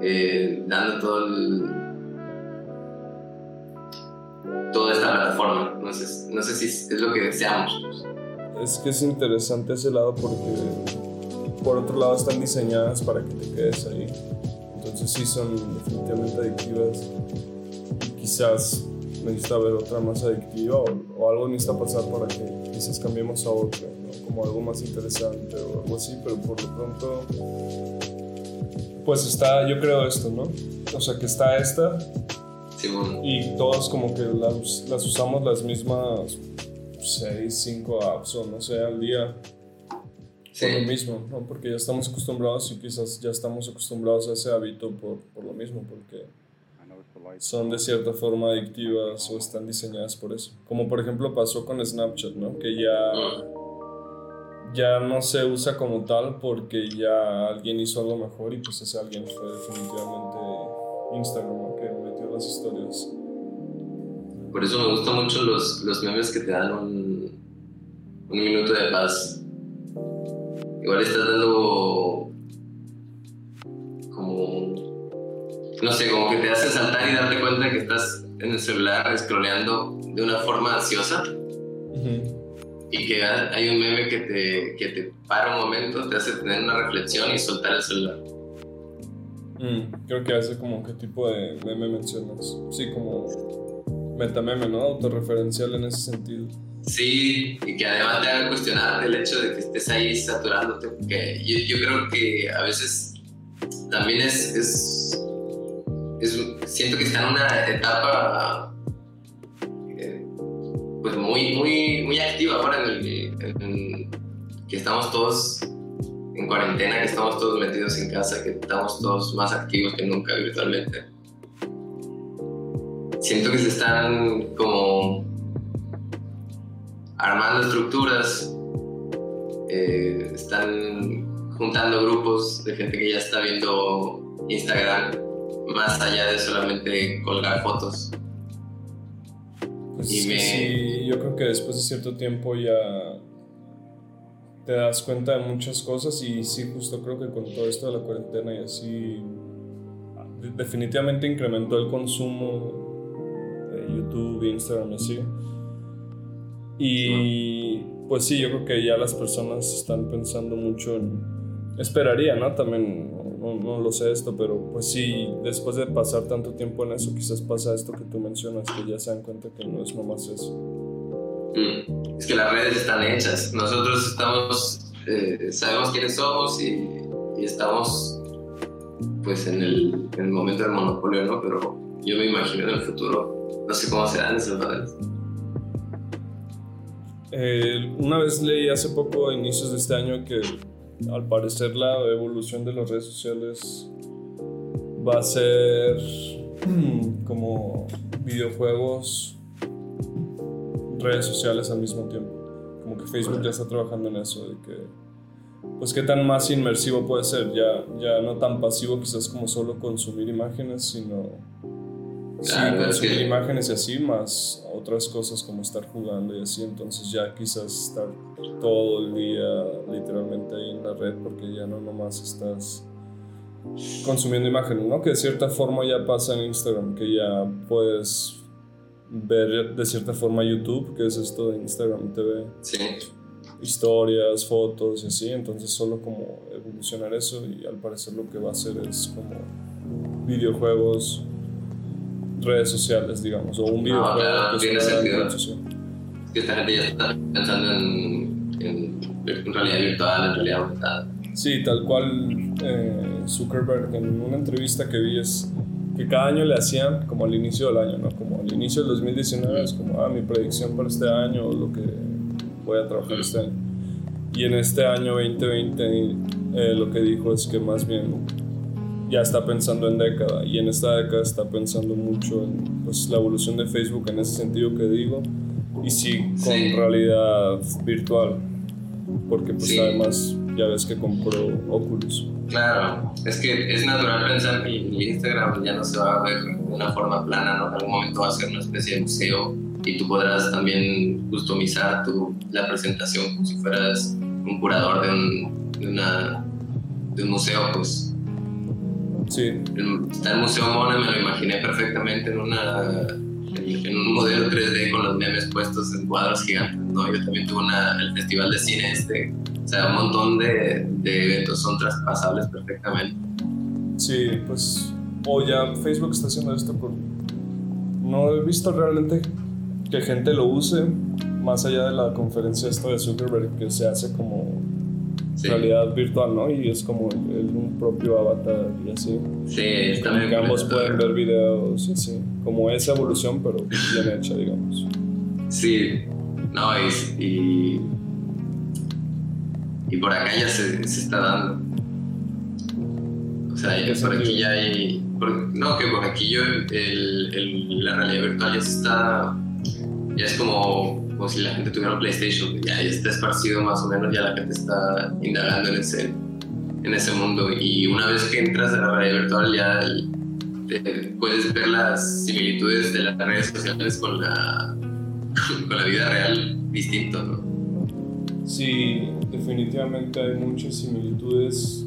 eh, dando todo el, toda esta plataforma? No sé, no sé si es lo que deseamos. Es que es interesante ese lado porque por otro lado están diseñadas para que te quedes ahí. Entonces sí son definitivamente adictivas. Quizás necesita haber otra más adictiva o, o algo necesita pasar para que quizás cambiemos a otra, ¿no? como algo más interesante o algo así, pero por lo pronto pues está yo creo esto, ¿no? O sea que está esta Sí, bueno, y todos como que las, las usamos las mismas 6, 5 apps o no sé al día sí. por lo mismo, ¿no? Porque ya estamos acostumbrados y quizás ya estamos acostumbrados a ese hábito por, por lo mismo, porque son de cierta forma adictivas o están diseñadas por eso. Como por ejemplo pasó con Snapchat, ¿no? Que ya, ya no se usa como tal porque ya alguien hizo algo mejor y pues ese alguien fue definitivamente Instagram, ¿no? Que metió las historias. Por eso me gustan mucho los, los memes que te dan un, un minuto de paz. Igual estás dando como, no sé, como que te hace saltar y darte cuenta que estás en el celular scrolleando de una forma ansiosa y que hay un meme que te, que te para un momento, te hace tener una reflexión y soltar el celular. Mm, creo que hace como qué tipo de meme mencionas. Sí, como metameme, ¿no? Autorreferencial en ese sentido. Sí, y que además te haga cuestionarte el hecho de que estés ahí saturándote, porque yo, yo creo que a veces también es, es, siento que está en una etapa eh, pues muy, muy, muy activa ahora en el que estamos todos en cuarentena, que estamos todos metidos en casa, que estamos todos más activos que nunca virtualmente. Siento que se están como armando estructuras, eh, están juntando grupos de gente que ya está viendo Instagram más allá de solamente colgar fotos. Pues Y me- sí, yo creo que después de cierto tiempo ya te das cuenta de muchas cosas y sí, justo creo que con todo esto de la cuarentena y así, de- definitivamente incrementó el consumo de YouTube, Instagram y así. Y pues sí, yo creo que ya las personas están pensando mucho en... Esperaría, ¿no? También, no, no lo sé esto, pero pues sí, después de pasar tanto tiempo en eso, quizás pasa esto que tú mencionas, que ya se dan cuenta que no es nomás eso. Mm, Es que las redes están hechas. Nosotros estamos, eh, sabemos quiénes somos y, y estamos pues en el, en el momento del monopolio, ¿no? Pero yo me imagino en el futuro, no sé cómo serán esas redes. Eh, una vez leí hace poco, a inicios de este año, que al parecer la evolución de las redes sociales va a ser como videojuegos redes sociales al mismo tiempo. Como que Facebook ya está trabajando en eso, de que, pues qué tan más inmersivo puede ser, ya, ya no tan pasivo quizás como solo consumir imágenes, sino sí, consumir imágenes y así, más otras cosas como estar jugando y así, entonces ya quizás estar todo el día literalmente ahí en la red porque ya no nomás estás consumiendo imágenes, ¿no? Que de cierta forma ya pasa en Instagram, que ya puedes ver de cierta forma YouTube, que es esto de Instagram TV. Sí. Historias, fotos y así, entonces solo como evolucionar eso y al parecer lo que va a hacer es como videojuegos, redes sociales, digamos, o un videojuego no, que tiene sentido. Que esta gente ya está pensando en, en, realidad virtual, en realidad aumentada. Sí, tal cual eh, Zuckerberg en una entrevista que vi es que cada año le hacían como al inicio del año, ¿no? Como al inicio del 2019 es como, ah, mi predicción para este año o lo que voy a trabajar este año. Y en este año 2020 eh, lo que dijo es que más bien ya está pensando en década y en esta década está pensando mucho en pues, la evolución de Facebook en ese sentido que digo y sí con realidad virtual porque pues además ya ves que compró Oculus. Claro, es que es natural pensar que Instagram ya no se va a ver de una forma plana, ¿no? En algún momento va a ser una especie de museo y tú podrás también customizar tu, la presentación como si fueras un curador de un, de una, de un museo, pues. Sí. está el Museo Mona, me lo imaginé perfectamente en una en un modelo 3D con los memes puestos en cuadros gigantes, ¿no? Yo también tuve una, el festival de cine este o sea, un montón de, de eventos son traspasables perfectamente. Sí, pues, o ya Facebook está haciendo esto por... No he visto realmente que gente lo use, más allá de la conferencia esta de Zuckerberg, que se hace como realidad virtual, ¿no? Y es como el, un propio avatar y así. Sí. Que ambos pueden ver videos y así. Como esa evolución, pero bien hecha, digamos. Sí, no, y, y y por acá ya se, se está dando. O sea, por aquí ya hay. no, que por aquí yo el, el, la realidad virtual ya se está. Ya es como, como si la gente tuviera un PlayStation. Ya, está esparcido más o menos, ya la gente está indagando en ese, en ese mundo. Y una vez que entras a la realidad virtual, ya puedes ver las similitudes de las redes sociales con la, (laughs) con la vida real distinto, ¿no? Sí, definitivamente hay muchas similitudes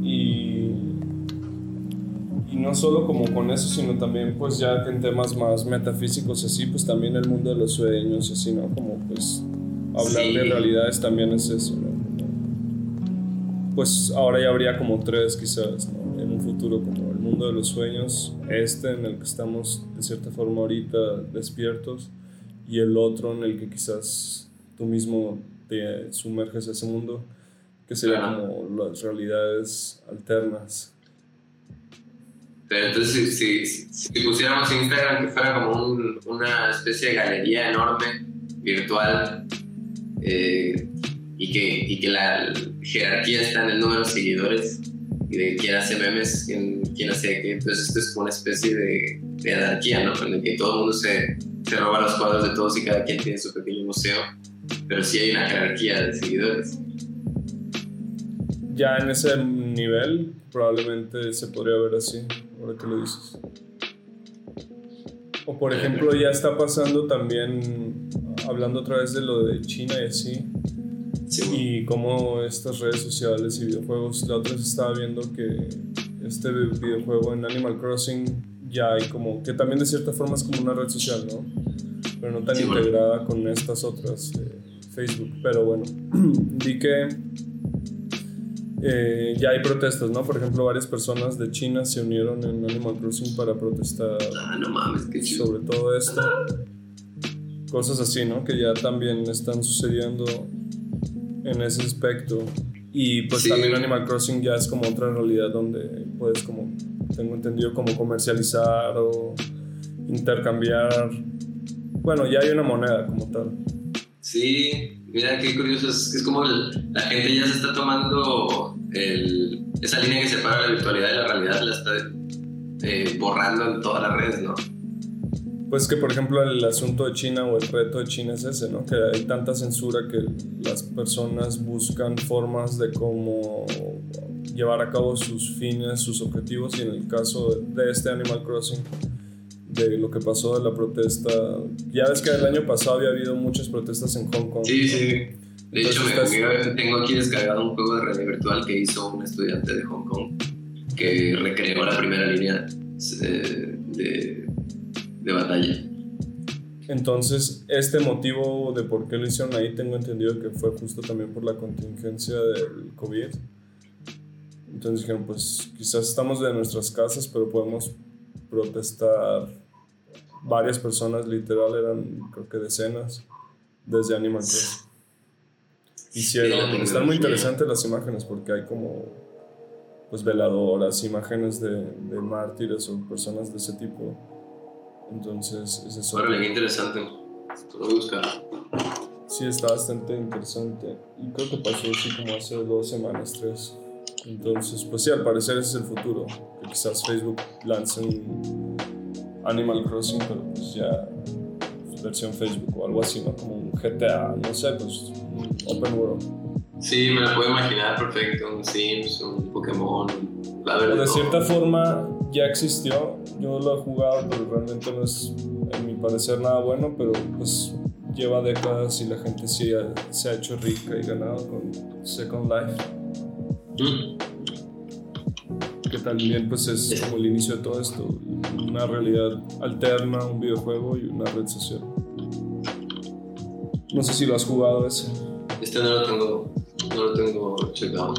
y no solo como con eso, sino también pues ya que en temas más metafísicos así, pues también el mundo de los sueños así, ¿no? Como pues hablar de realidades también es eso, ¿no? Pues ahora ya habría como tres quizás, ¿no? En un futuro como el mundo de los sueños, este en el que estamos de cierta forma ahorita despiertos y el otro en el que quizás tú mismo te sumerges a ese mundo, que sería como las realidades alternas. Entonces, si, si, pusiéramos Instagram que fuera como una especie de galería enorme, virtual, eh, y, que, y que la jerarquía está en el número de seguidores, y de quién hace memes, quién, quién hace qué, entonces esto es como una especie de, de anarquía, ¿no? En el que todo el mundo se, se roba los cuadros de todos y cada quien tiene su pequeño museo pero sí hay una jerarquía de seguidores. Ya en ese nivel probablemente se podría ver así, ahora que lo dices. O por ejemplo ya está pasando también, hablando otra vez de lo de China y así, y cómo estas redes sociales y videojuegos, la otra vez estaba viendo que este videojuego en Animal Crossing ya hay como, que también de cierta forma es como una red social, ¿no? Pero no tan integrada con estas otras. Eh, Facebook, pero bueno, (clears throat) vi que eh, ya hay protestas, ¿no? Por ejemplo, varias personas de China se unieron en Animal Crossing para protestar ah, no mames, qué sobre todo esto. Cosas así, ¿no? Que ya también están sucediendo en ese aspecto. Y pues también Animal Crossing ya es como otra realidad donde puedes como, tengo entendido, como comercializar o intercambiar. Bueno, ya hay una moneda como tal. Sí, mira qué curioso, es, es como la gente ya se está tomando el, esa línea que separa la virtualidad de la realidad, la está eh, borrando en todas las redes, ¿no? Pues que por ejemplo el asunto de China o el reto de China es ese, ¿no? Que hay tanta censura que las personas buscan formas de cómo llevar a cabo sus fines, sus objetivos y en el caso de este Animal Crossing, de lo que pasó de la protesta, ya ves que el año pasado había habido muchas protestas en Hong Kong. Sí, sí. De hecho, me tengo aquí descargado un juego de realidad virtual que hizo un estudiante de Hong Kong que recreó la primera línea eh, de de batalla. Entonces, este motivo de por qué lo hicieron ahí, tengo entendido que fue justo también por la contingencia del COVID. Entonces dijeron, pues quizás estamos de nuestras casas, pero podemos protestar. Varias personas, literal, eran creo que decenas, desde Animal Crossing. Hicieron, están muy interesantes las imágenes porque hay como pues veladoras, imágenes de, de mártires o personas de ese tipo entonces, es eso. Órale, qué interesante. Voy a buscar. Sí, está bastante interesante. Y creo que pasó así como hace dos semanas, tres. Entonces, pues sí, al parecer ese es el futuro. Que quizás Facebook lance un Animal Crossing, pero pues ya versión Facebook o algo así, ¿no? Como un GTA, no sé, pues un open world. Sí, me lo puedo imaginar perfecto, un Sims, un Pokémon, la verdad. De cierta forma ya existió, yo lo he jugado, pero realmente no es, en mi parecer, nada bueno, pero pues lleva décadas y la gente sí se ha hecho rica y ganado con Second Life. Mm. Que también pues es como el inicio de todo esto, una realidad alterna, un videojuego y una red social. No sé si lo has jugado ese. Este no lo tengo no lo tengo checado.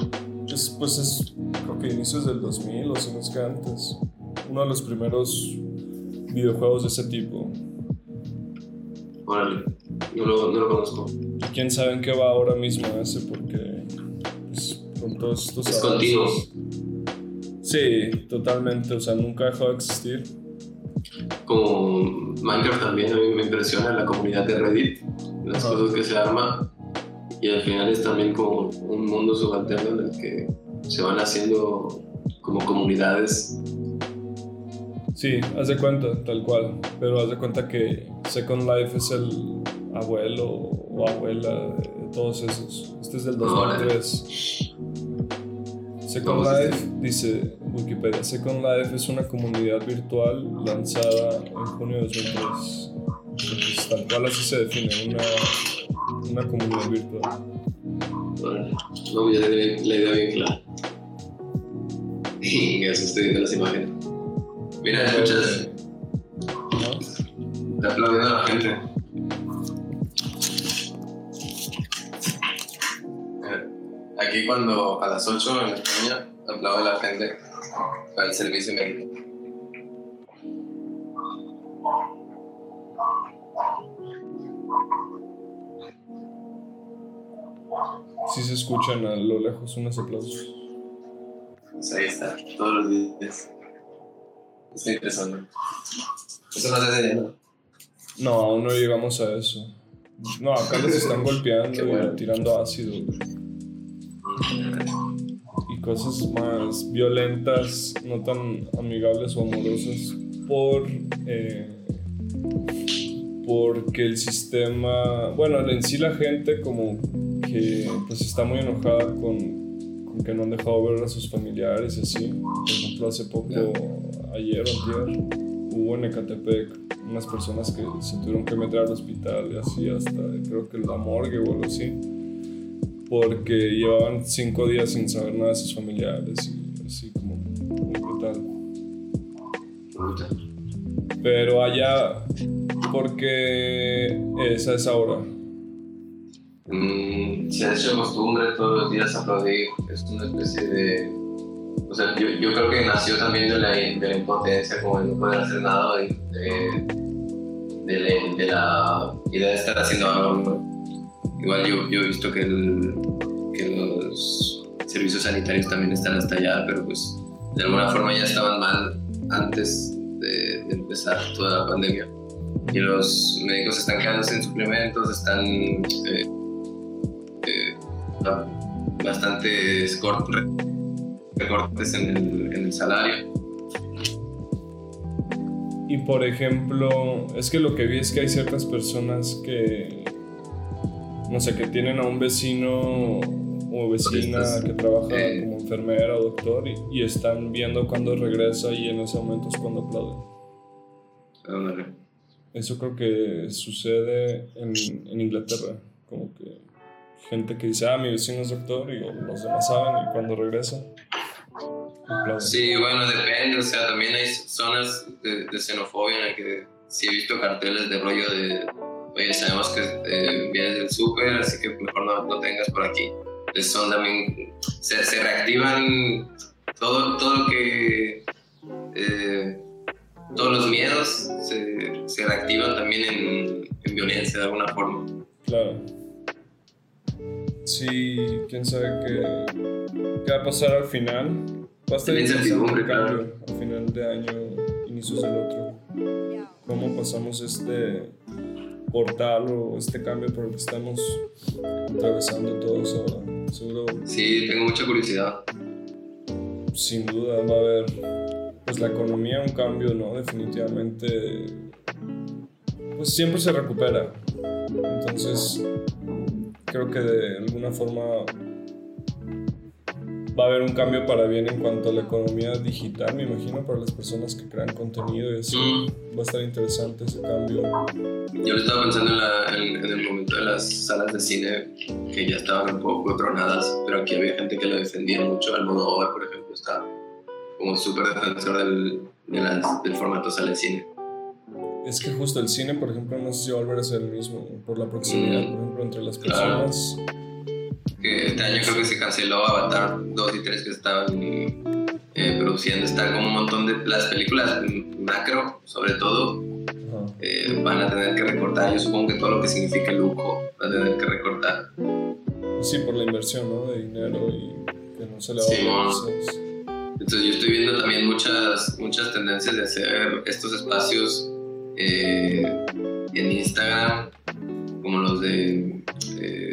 Es, pues es, creo que inicios del 2000 o si no es que antes. Uno de los primeros videojuegos de ese tipo. Órale, no lo, no lo conozco. ¿Quién sabe en qué va ahora mismo ese? Porque pues, con todos estos... Es contigo. Sí, totalmente. O sea, nunca dejado de existir. Como Minecraft también, a mí me impresiona la comunidad de Reddit, las cosas que se arma y al final es también como un mundo subalterno en el que se van haciendo como comunidades. Sí, haz de cuenta, tal cual. Pero haz de cuenta que Second Life es el abuelo o abuela de todos esos. Este es del 2003. Second Life, dice Wikipedia, Second Life es una comunidad virtual lanzada en junio de 2003. tal cual así se define, una una comunidad virtual. Bueno, no, ya la idea bien clara. (laughs) Y eso estoy viendo las imágenes. Mira, escuchas. Está aplaudiendo a la gente. Aquí cuando a las 8 en España aplaude la gente para el servicio médico. Si se escuchan a lo lejos unos aplausos. Pues ahí está, todos los días. Está interesante. Eso no se hace ¿no? No, aún no llegamos a eso. No, acá les están (laughs) golpeando y tirando ácido. Y cosas más violentas, no tan amigables o amorosas, por. Eh, porque el sistema. Bueno, en sí la gente, como que pues está muy enojada con, con, que no han dejado ver a sus familiares y así. Por ejemplo, hace poco, ayer o ayer, hubo en Ecatepec unas personas que se tuvieron que meter al hospital y así hasta creo que la morgue o algo así. Porque llevaban cinco días sin saber nada de sus familiares y así como muy brutal. Pero allá, porque esa es ahora Mm, se ha hecho costumbre todos los días aplaudir. Es una especie de. O sea, yo, yo creo que nació también de la, de la impotencia, como de no poder hacer nada, de, de, de, la, idea de estar haciendo algo. Igual yo, yo he visto que, los servicios sanitarios también están hasta allá, pero pues de alguna forma ya estaban mal antes de, empezar toda la pandemia. Y los médicos están quedando sin suplementos, están. Eh, bastantes recortes en el, en el salario. Y por ejemplo, es que lo que vi es que hay ciertas personas que, no sé, que tienen a un vecino o vecina que trabaja eh. como enfermera o doctor y, y están viendo cuando regresa y en ese momento es cuando aplauden. Ándale. Eso creo que sucede en, en Inglaterra, como que gente que dice, ah, mi vecino es doctor y los demás saben y cuando regresa aplauden. Sí, bueno, depende, o sea, también hay zonas de, de xenofobia en las que sí he visto carteles de rollo de, oye, sabemos que eh, vienes del súper, así que mejor no, no tengas por aquí. Entonces son también, se, se reactivan todo, todo lo que, eh, todos los miedos se, se reactivan también en, en violencia de alguna forma. Claro. Sí, quién sabe qué, qué va a pasar al final. Va a el cambio al final de año, inicios del otro. Cómo pasamos este portal o este cambio por el que estamos atravesando todos ahora. Seguro, Sí, tengo mucha curiosidad. sin duda, va a haber pues la economía un cambio, ¿no? Definitivamente, pues siempre se recupera. Entonces, creo que de alguna forma va a haber un cambio para bien en cuanto a la economía digital, me imagino, para las personas que crean contenido y así. Mm. Va a estar interesante ese cambio. Yo lo estaba pensando en, la- en- en el momento de las salas de cine que ya estaban un poco tronadas, pero aquí había gente que lo defendía mucho. Almodóvar, por ejemplo, está como súper defensor del, de las- del formato sala de cine. Es que justo el cine, por ejemplo, no sé si va a volver a ser el mismo por la proximidad, Mm. por ejemplo, entre las Claro. Que este año creo que se canceló Avatar 2 y 3 que estaban eh, produciendo. Está como un montón de... Las películas macro, sobre todo, eh, van a tener que recortar. Yo supongo que todo lo que signifique lujo va a tener que recortar. Sí, por la inversión, ¿no? De dinero y que no se le va Sí, a bueno. Entonces yo estoy viendo también muchas, muchas tendencias de hacer estos espacios eh, en Instagram, como los de... eh,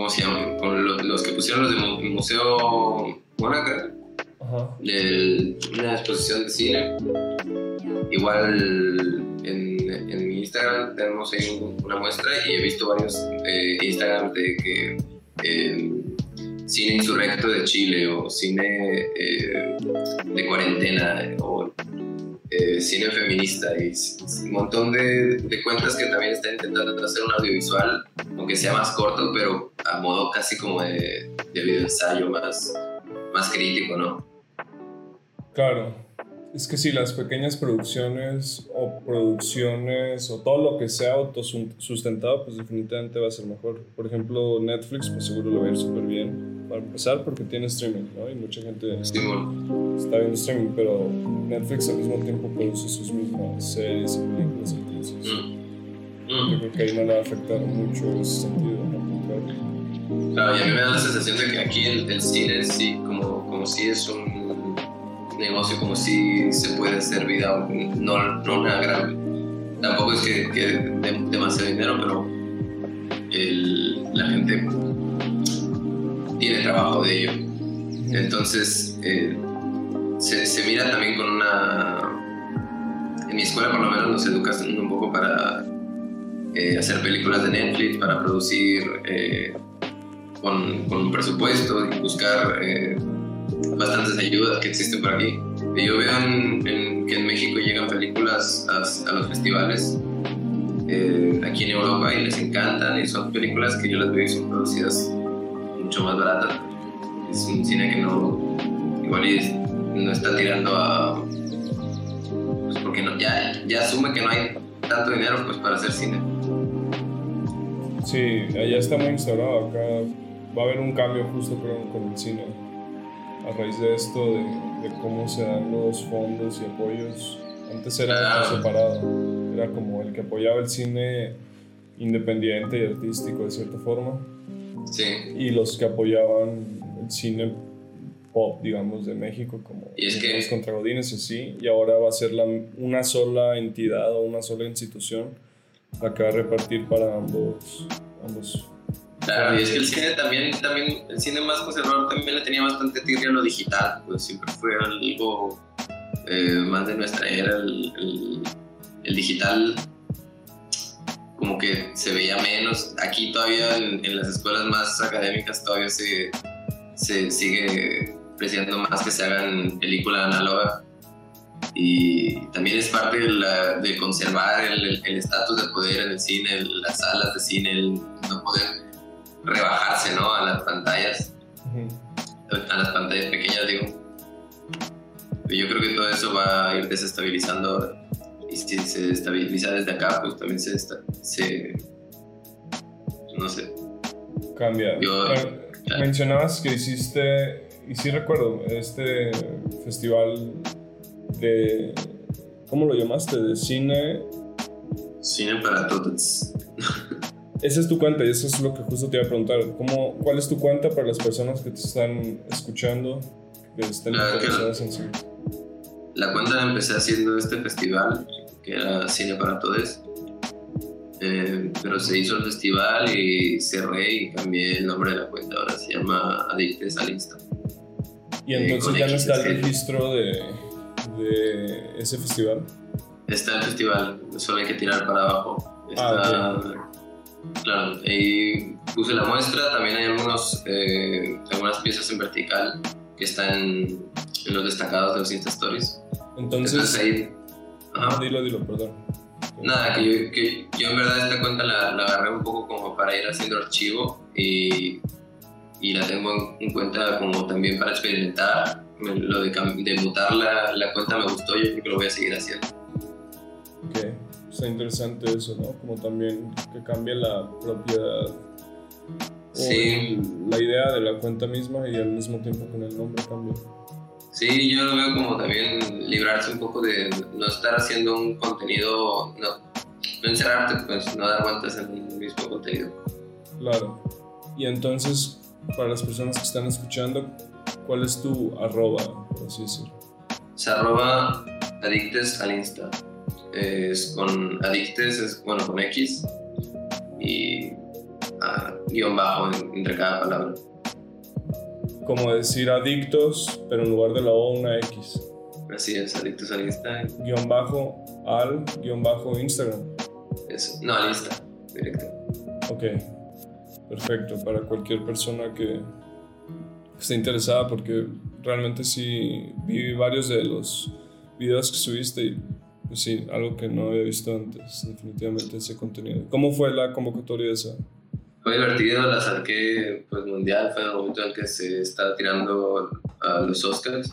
¿Cómo se lo- los, que pusieron los del Mu- Museo Mónaca, Ajá. de una exposición de cine. Igual en, en mi Instagram tenemos ahí un- una muestra y he visto varios eh, Instagram de que eh, cine insurrecto de Chile o cine eh, de cuarentena o eh, cine feminista y un montón de, cuentas que también están intentando hacer un audiovisual, aunque sea más corto, pero a modo casi como de, de video ensayo más, más crítico, ¿no? Claro. Es que si las pequeñas producciones o producciones o todo lo que sea autosustentado, pues definitivamente va a ser mejor. Por ejemplo, Netflix, pues seguro lo va a ir súper bien. Para empezar, porque tiene streaming, ¿no? Y mucha gente está viendo streaming, pero Netflix al mismo tiempo produce sus mismas series y películas, entonces Mm. yo Mm. creo que ahí no le va a afectar mucho en ese sentido, ¿no? Claro, y a mí me da la sensación de que aquí el, el cine sí, como, como si es un negocio, como si se puede hacer vida, no, no una gran... Tampoco es que, que de- demasiado dinero, pero el- la gente tiene trabajo de ello. Entonces, eh, se, mira también con una... En mi escuela por lo menos nos educan un poco para eh, hacer películas de Netflix, para producir eh, con, con un presupuesto y buscar bastantes ayudas que existen por aquí. Y yo veo en- en- que en México llegan películas a, a los festivales eh, aquí en Europa y les encantan y son películas que yo las veo y son producidas mucho más baratas. Es un cine que no, igual es- no está tirando a... Pues porque no, ya, ya asume que no hay tanto dinero pues para hacer cine. Sí, allá está muy instaurado. Acá va a haber un cambio justo creo con el cine. A raíz de esto, de, de cómo se dan los fondos y apoyos. Antes era Claro. separado. Era como el que apoyaba el cine independiente y artístico de cierta forma. Sí. Y los que apoyaban el cine pop, digamos, de México, como Y es que- los contra Godines y así. Y ahora va a ser la, una sola entidad o una sola institución la que va a repartir para ambos, ambos Claro, y es que el cine también, también, el cine más conservador también le tenía bastante tirria a lo digital, pues siempre fue algo eh, más de nuestra era, el, el, digital como que se veía menos. Aquí todavía en, en las escuelas más académicas todavía se, se sigue apreciando más que se hagan película análoga y también es parte de, conservar el estatus de poder en el cine, las salas de cine, el no poder rebajarse ¿no? a las pantallas, a las pantallas pequeñas, digo. Yo creo que todo eso va a ir desestabilizando y si se estabiliza desde acá, pues también se, se no sé. Cambia. mencionabas que hiciste, y sí recuerdo, este festival de. ¿Cómo lo llamaste? De cine. Cine para todos. (laughs) Esa es tu cuenta y eso es lo que justo te iba a preguntar. ¿Cómo, ¿Cuál es tu cuenta para las personas que te están escuchando, que estén la, interesadas en cine? La cuenta la empecé haciendo este festival, que era Cine para Todos. Eh, pero se hizo el festival y cerré y cambié el nombre de la cuenta. Ahora se llama Adictes al Insta. Y entonces ya no está el registro de de ese festival? Está el festival, solo hay que tirar para abajo. Ah, está, Claro, ahí puse la muestra, también hay algunos, eh, algunas piezas en vertical que están en, los destacados de los Insta Stories. Entonces, ahí... Dilo, dilo, perdón. Nada, que yo, que yo en verdad esta cuenta la, la, agarré un poco como para ir haciendo archivo y, y la tengo en cuenta como también para experimentar lo de, de mutar la, la, cuenta me gustó, yo creo que lo voy a seguir haciendo. Ok, está interesante eso, ¿no? Como también que cambie la propiedad. Sí. la idea de la cuenta misma y al mismo tiempo con el nombre también. Sí, yo lo veo como también librarse un poco de no estar haciendo un contenido, no, no encerrarte, pues no dar vueltas en el mismo contenido. Claro. Y entonces, para las personas que están escuchando, ¿Cuál es tu arroba, por así decirlo? Se arroba adictes al Insta. Es con adictes, es bueno, con X y ah, guion bajo entre cada palabra. Como decir adictos, pero en lugar de la O una X. Así es, adictos al Insta. Guión bajo al guion bajo Instagram. Eso, no, al Insta, directo. Ok, perfecto. Para cualquier persona que está interesada porque realmente sí vi varios de los videos que subiste y pues sí, algo que no había visto antes, definitivamente ese contenido. ¿Cómo fue la convocatoria esa? Fue divertido, la saqué pues mundial, fue el momento en que se estaba tirando a los Oscars.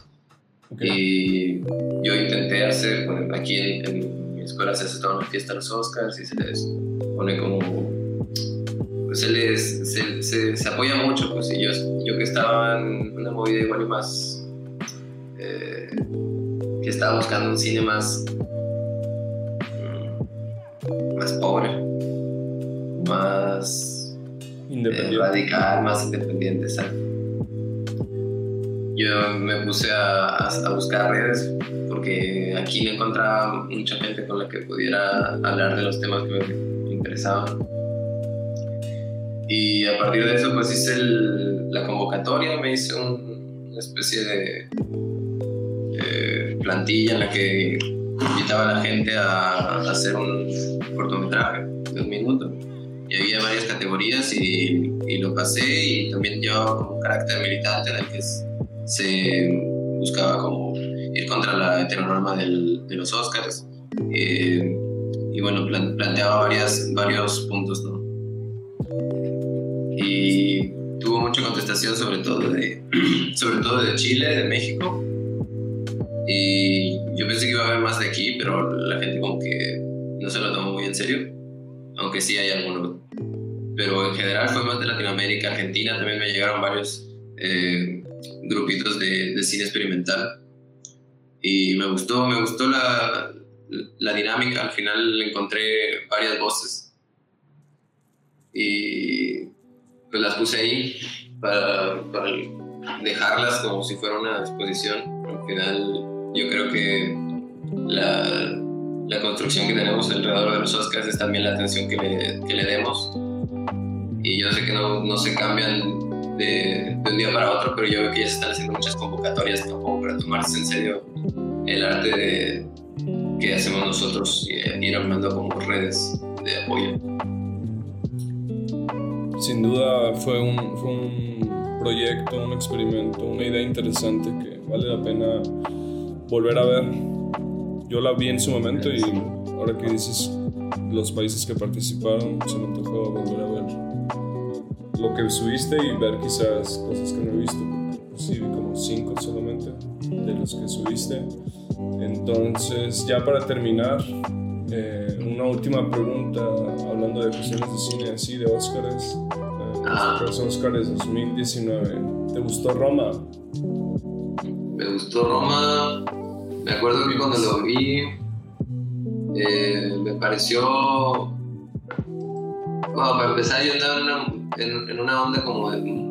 Y yo intenté hacer, aquí en, mi escuela se hace toda una fiesta a los Oscars y se les pone como se les se, se, apoya mucho, pues, y yo, yo que estaba en una movida igual y más, eh, que estaba buscando un cine más, más pobre, más eh, radical, más independiente, Yo me puse a, a, buscar redes porque aquí no encontraba mucha gente con la que pudiera hablar de los temas que me interesaban. Y a partir de eso, pues hice la convocatoria, me hice una especie de plantilla en la que invitaba a la gente a, hacer un cortometraje de un minuto. Y había varias categorías y, lo pasé y también llevaba un carácter militante en el que se buscaba como ir contra la heteronorma del, de los Oscars. Eh, y bueno, planteaba varias, varios puntos, ¿no? y tuvo mucha contestación sobre todo de, (clears throat) sobre todo de Chile, de México. Y yo pensé que iba a haber más de aquí, pero la gente como que no se lo tomó muy en serio, aunque sí hay algunos. Pero en general fue más de Latinoamérica, Argentina, también me llegaron varios eh, grupitos de, cine experimental. Y me gustó, me gustó la, la dinámica, al final encontré varias voces. Y pues las puse ahí para, para, dejarlas como si fuera una exposición. Al final yo creo que la, la, construcción que tenemos alrededor de los Oscars es también la atención que le, que le demos. Y yo sé que no, no se cambian de, de, un día para otro, pero yo veo que ya se están haciendo muchas convocatorias tampoco para tomarse en serio el arte de, que hacemos nosotros y ir armando como redes de apoyo. Sin duda fue un, fue un proyecto, un experimento, una idea interesante que vale la pena volver a ver. Yo la vi en su momento y ahora que dices los países que participaron, se me antojó volver a ver lo que subiste y ver quizás cosas que no he visto. Sí, vi como cinco solamente de los que subiste. Entonces, ya para terminar, eh, una última pregunta, hablando de cuestiones de cine, así, de Oscars. Eh, Ah. los Oscars 2019. ¿Te gustó Roma? Me gustó Roma. Me acuerdo que cuando lo vi, eh, me pareció. Bueno, para empezar, yo estaba en una, en, en una onda como. de-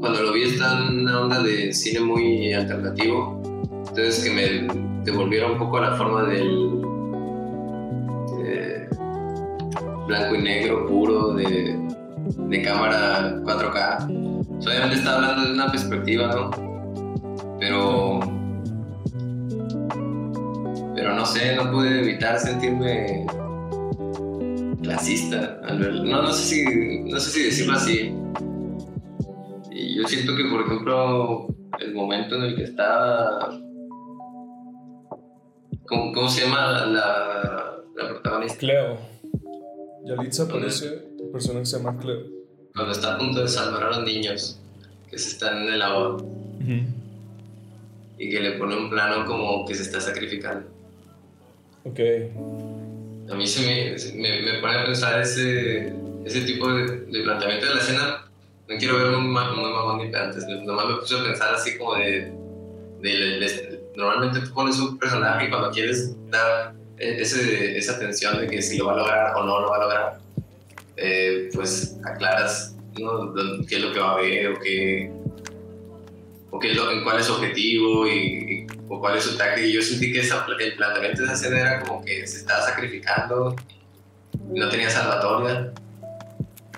cuando lo vi, estaba en una onda de cine muy alternativo. Entonces, que me devolviera un poco a la forma del. eh, blanco y negro puro, de, de cámara 4K. O sea, obviamente estaba hablando de una perspectiva, ¿no? Pero. Pero no sé, no pude evitar sentirme clasista al verlo. No, no sé si, no sé si decirlo así. Y yo siento que, por ejemplo, el momento en el que estaba. ¿Cómo, cómo se llama la, la, la protagonista? Cleo. Yalitza aparece un personaje que se llama Cleo. Cuando está a punto de salvar a los niños que se están en el agua y que le pone un plano como que se está sacrificando. Ok. A mí se me, se me, me pone a pensar ese, ese tipo de, de planteamiento de la escena. No quiero ver muy, muy mamón ni antes. Nomás me puse a pensar así como de, de- de- Normalmente tú pones un personaje y cuando quieres dar ese, esa tensión de que si lo va a lograr o no lo va a lograr, eh, pues aclaras ¿no? Qué es lo que va a ver o qué, o qué cuál es su objetivo y, o cuál es su. Y yo sentí que el planteamiento de esa escena era como que se estaba sacrificando, no tenía salvatoria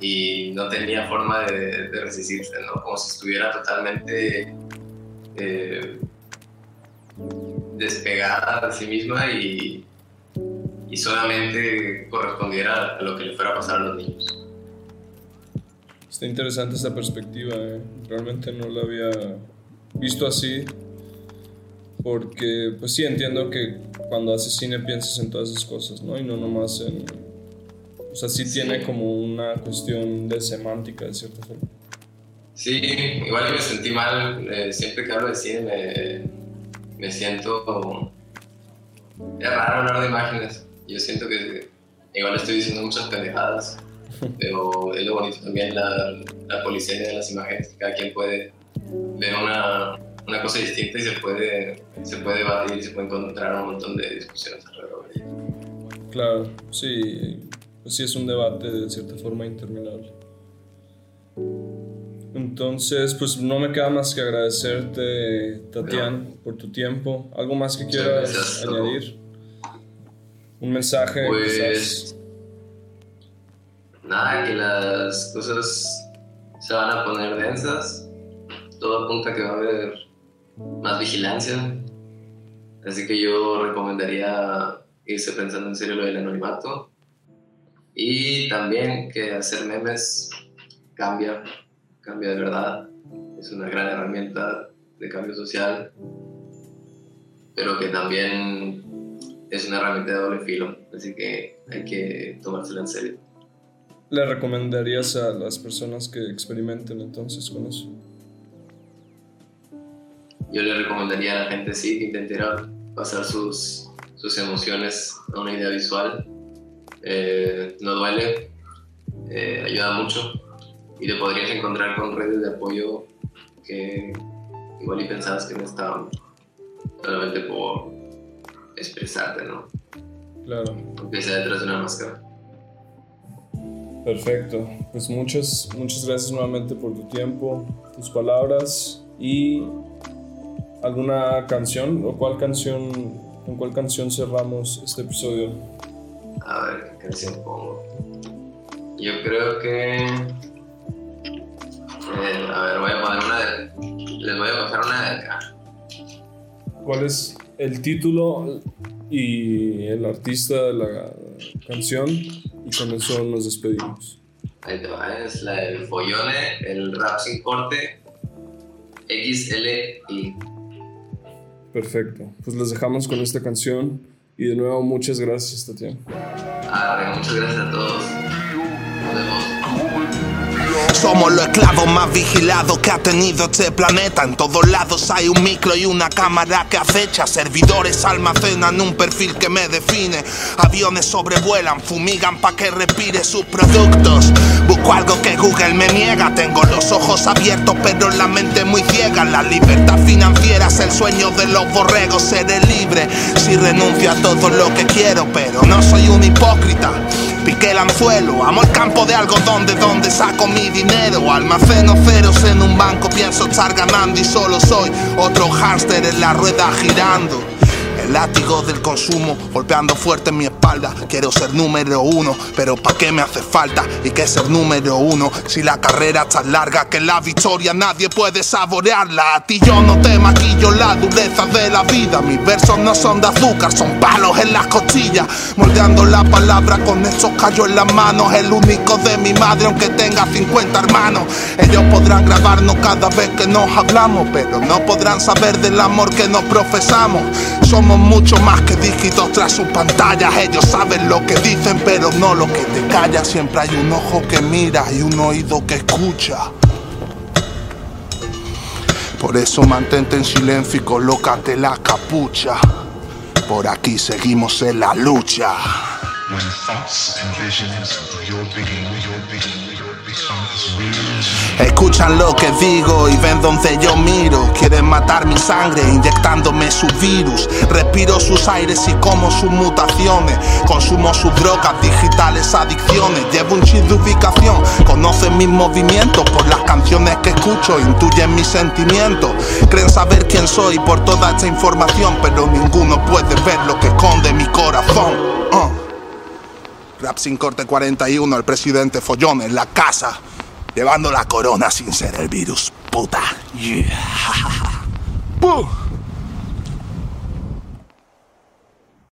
y no tenía forma de, de resistirse, ¿no? Como si estuviera totalmente eh, despegada de sí misma y, y solamente correspondiera a lo que le fuera a pasar a los niños. Está interesante esta perspectiva, eh. realmente no la había visto así, porque pues sí entiendo que cuando haces cine piensas en todas esas cosas, ¿no? Y no nomás en... O sea, sí, Sí. tiene como una cuestión de semántica de cierta forma. Sí, igual me sentí mal. eh, siempre que hablo de cine me, me siento... Es raro hablar de imágenes. Yo siento que igual estoy diciendo muchas pendejadas, (laughs) pero es lo bonito también la, la polisemia de las imágenes. Cada quien puede ver una, una cosa distinta y se puede, se puede debatir y se puede encontrar un montón de discusiones alrededor de ella. Claro, sí, sí es un debate de cierta forma interminable. Entonces, pues no me queda más que agradecerte, Tatián, por tu tiempo. ¿Algo más que quieras añadir? Un mensaje, Pues quizás. nada, que las cosas se van a poner densas. Todo apunta a que va a haber más vigilancia. Así que yo recomendaría irse pensando en serio lo del anonimato. Y también que hacer memes cambia, cambia de verdad. Es una gran herramienta de cambio social, pero que también es una herramienta de doble filo. Así que hay que tomársela en serio. ¿Le recomendarías a las personas que experimenten entonces con eso? Yo le recomendaría a la gente sí que intentara pasar sus, sus emociones a una idea visual. Eh, no duele, eh, ayuda mucho y te podrías encontrar con redes de apoyo que igual y pensabas que no estaban solamente por expresarte, ¿no? Claro. Aunque sea detrás de una máscara. Perfecto. Pues muchas, muchas gracias nuevamente por tu tiempo, tus palabras y alguna canción o cuál canción, con cuál canción cerramos este episodio. A ver, ¿qué canción pongo? Yo creo que. eh, a ver, voy a poner una de. Les voy a pasar una de acá. ¿Cuál es el título y el artista de la canción y con eso nos despedimos. Ahí te va, es la del Follone, el rap sin corte, XLI. Perfecto, pues les dejamos con esta canción y de nuevo muchas gracias Tatiana. Ah, muchas gracias a todos. Nos vemos. Somos los esclavos más vigilados que ha tenido este planeta. En todos lados hay un micro y una cámara que acecha. Servidores almacenan un perfil que me define. Aviones sobrevuelan, fumigan pa' que respire sus productos. Busco algo que Google me niega. Tengo los ojos abiertos, pero la mente muy ciega. La libertad financiera es el sueño de los borregos. Seré libre si renuncio a todo lo que quiero, pero no soy un hipócrita. Piqué el anzuelo, amo el campo de algodón de donde saco mi dinero. Almaceno ceros en un banco, pienso estar ganando y solo soy otro hámster en la rueda girando. El látigo del consumo golpeando fuerte en mi espalda. Quiero ser número uno, pero ¿pa' qué me hace falta? ¿Y qué ser número uno? Si la carrera es tan larga que la victoria nadie puede saborearla. A ti yo no te maquillo la dureza de la vida. Mis versos no son de azúcar, son palos en las costillas. Moldeando la palabra con estos callos en las manos. El único de mi madre, aunque tenga 50 hermanos. Ellos podrán grabarnos cada vez que nos hablamos, pero no podrán saber del amor que nos profesamos. Somos mucho más que dígitos tras sus pantallas. Ellos saben lo que dicen, pero no lo que te calla. Siempre hay un ojo que mira y un oído que escucha. Por eso mantente en silencio y colócate la capucha. Por aquí seguimos en la lucha. When thoughts and visions of Escuchan lo que digo y ven donde yo miro. Quieren matar mi sangre inyectándome su virus. Respiro sus aires y como sus mutaciones. Consumo sus drogas digitales, adicciones. Llevo un chip de ubicación. Conocen mis movimientos por las canciones que escucho. Intuyen mis sentimientos. Creen saber quién soy por toda esta información. Pero ninguno puede ver lo que esconde mi corazón. Uh. Rap sin corte 41, el presidente Follón en la casa. Llevando la corona sin ser el virus, puta. (laughs)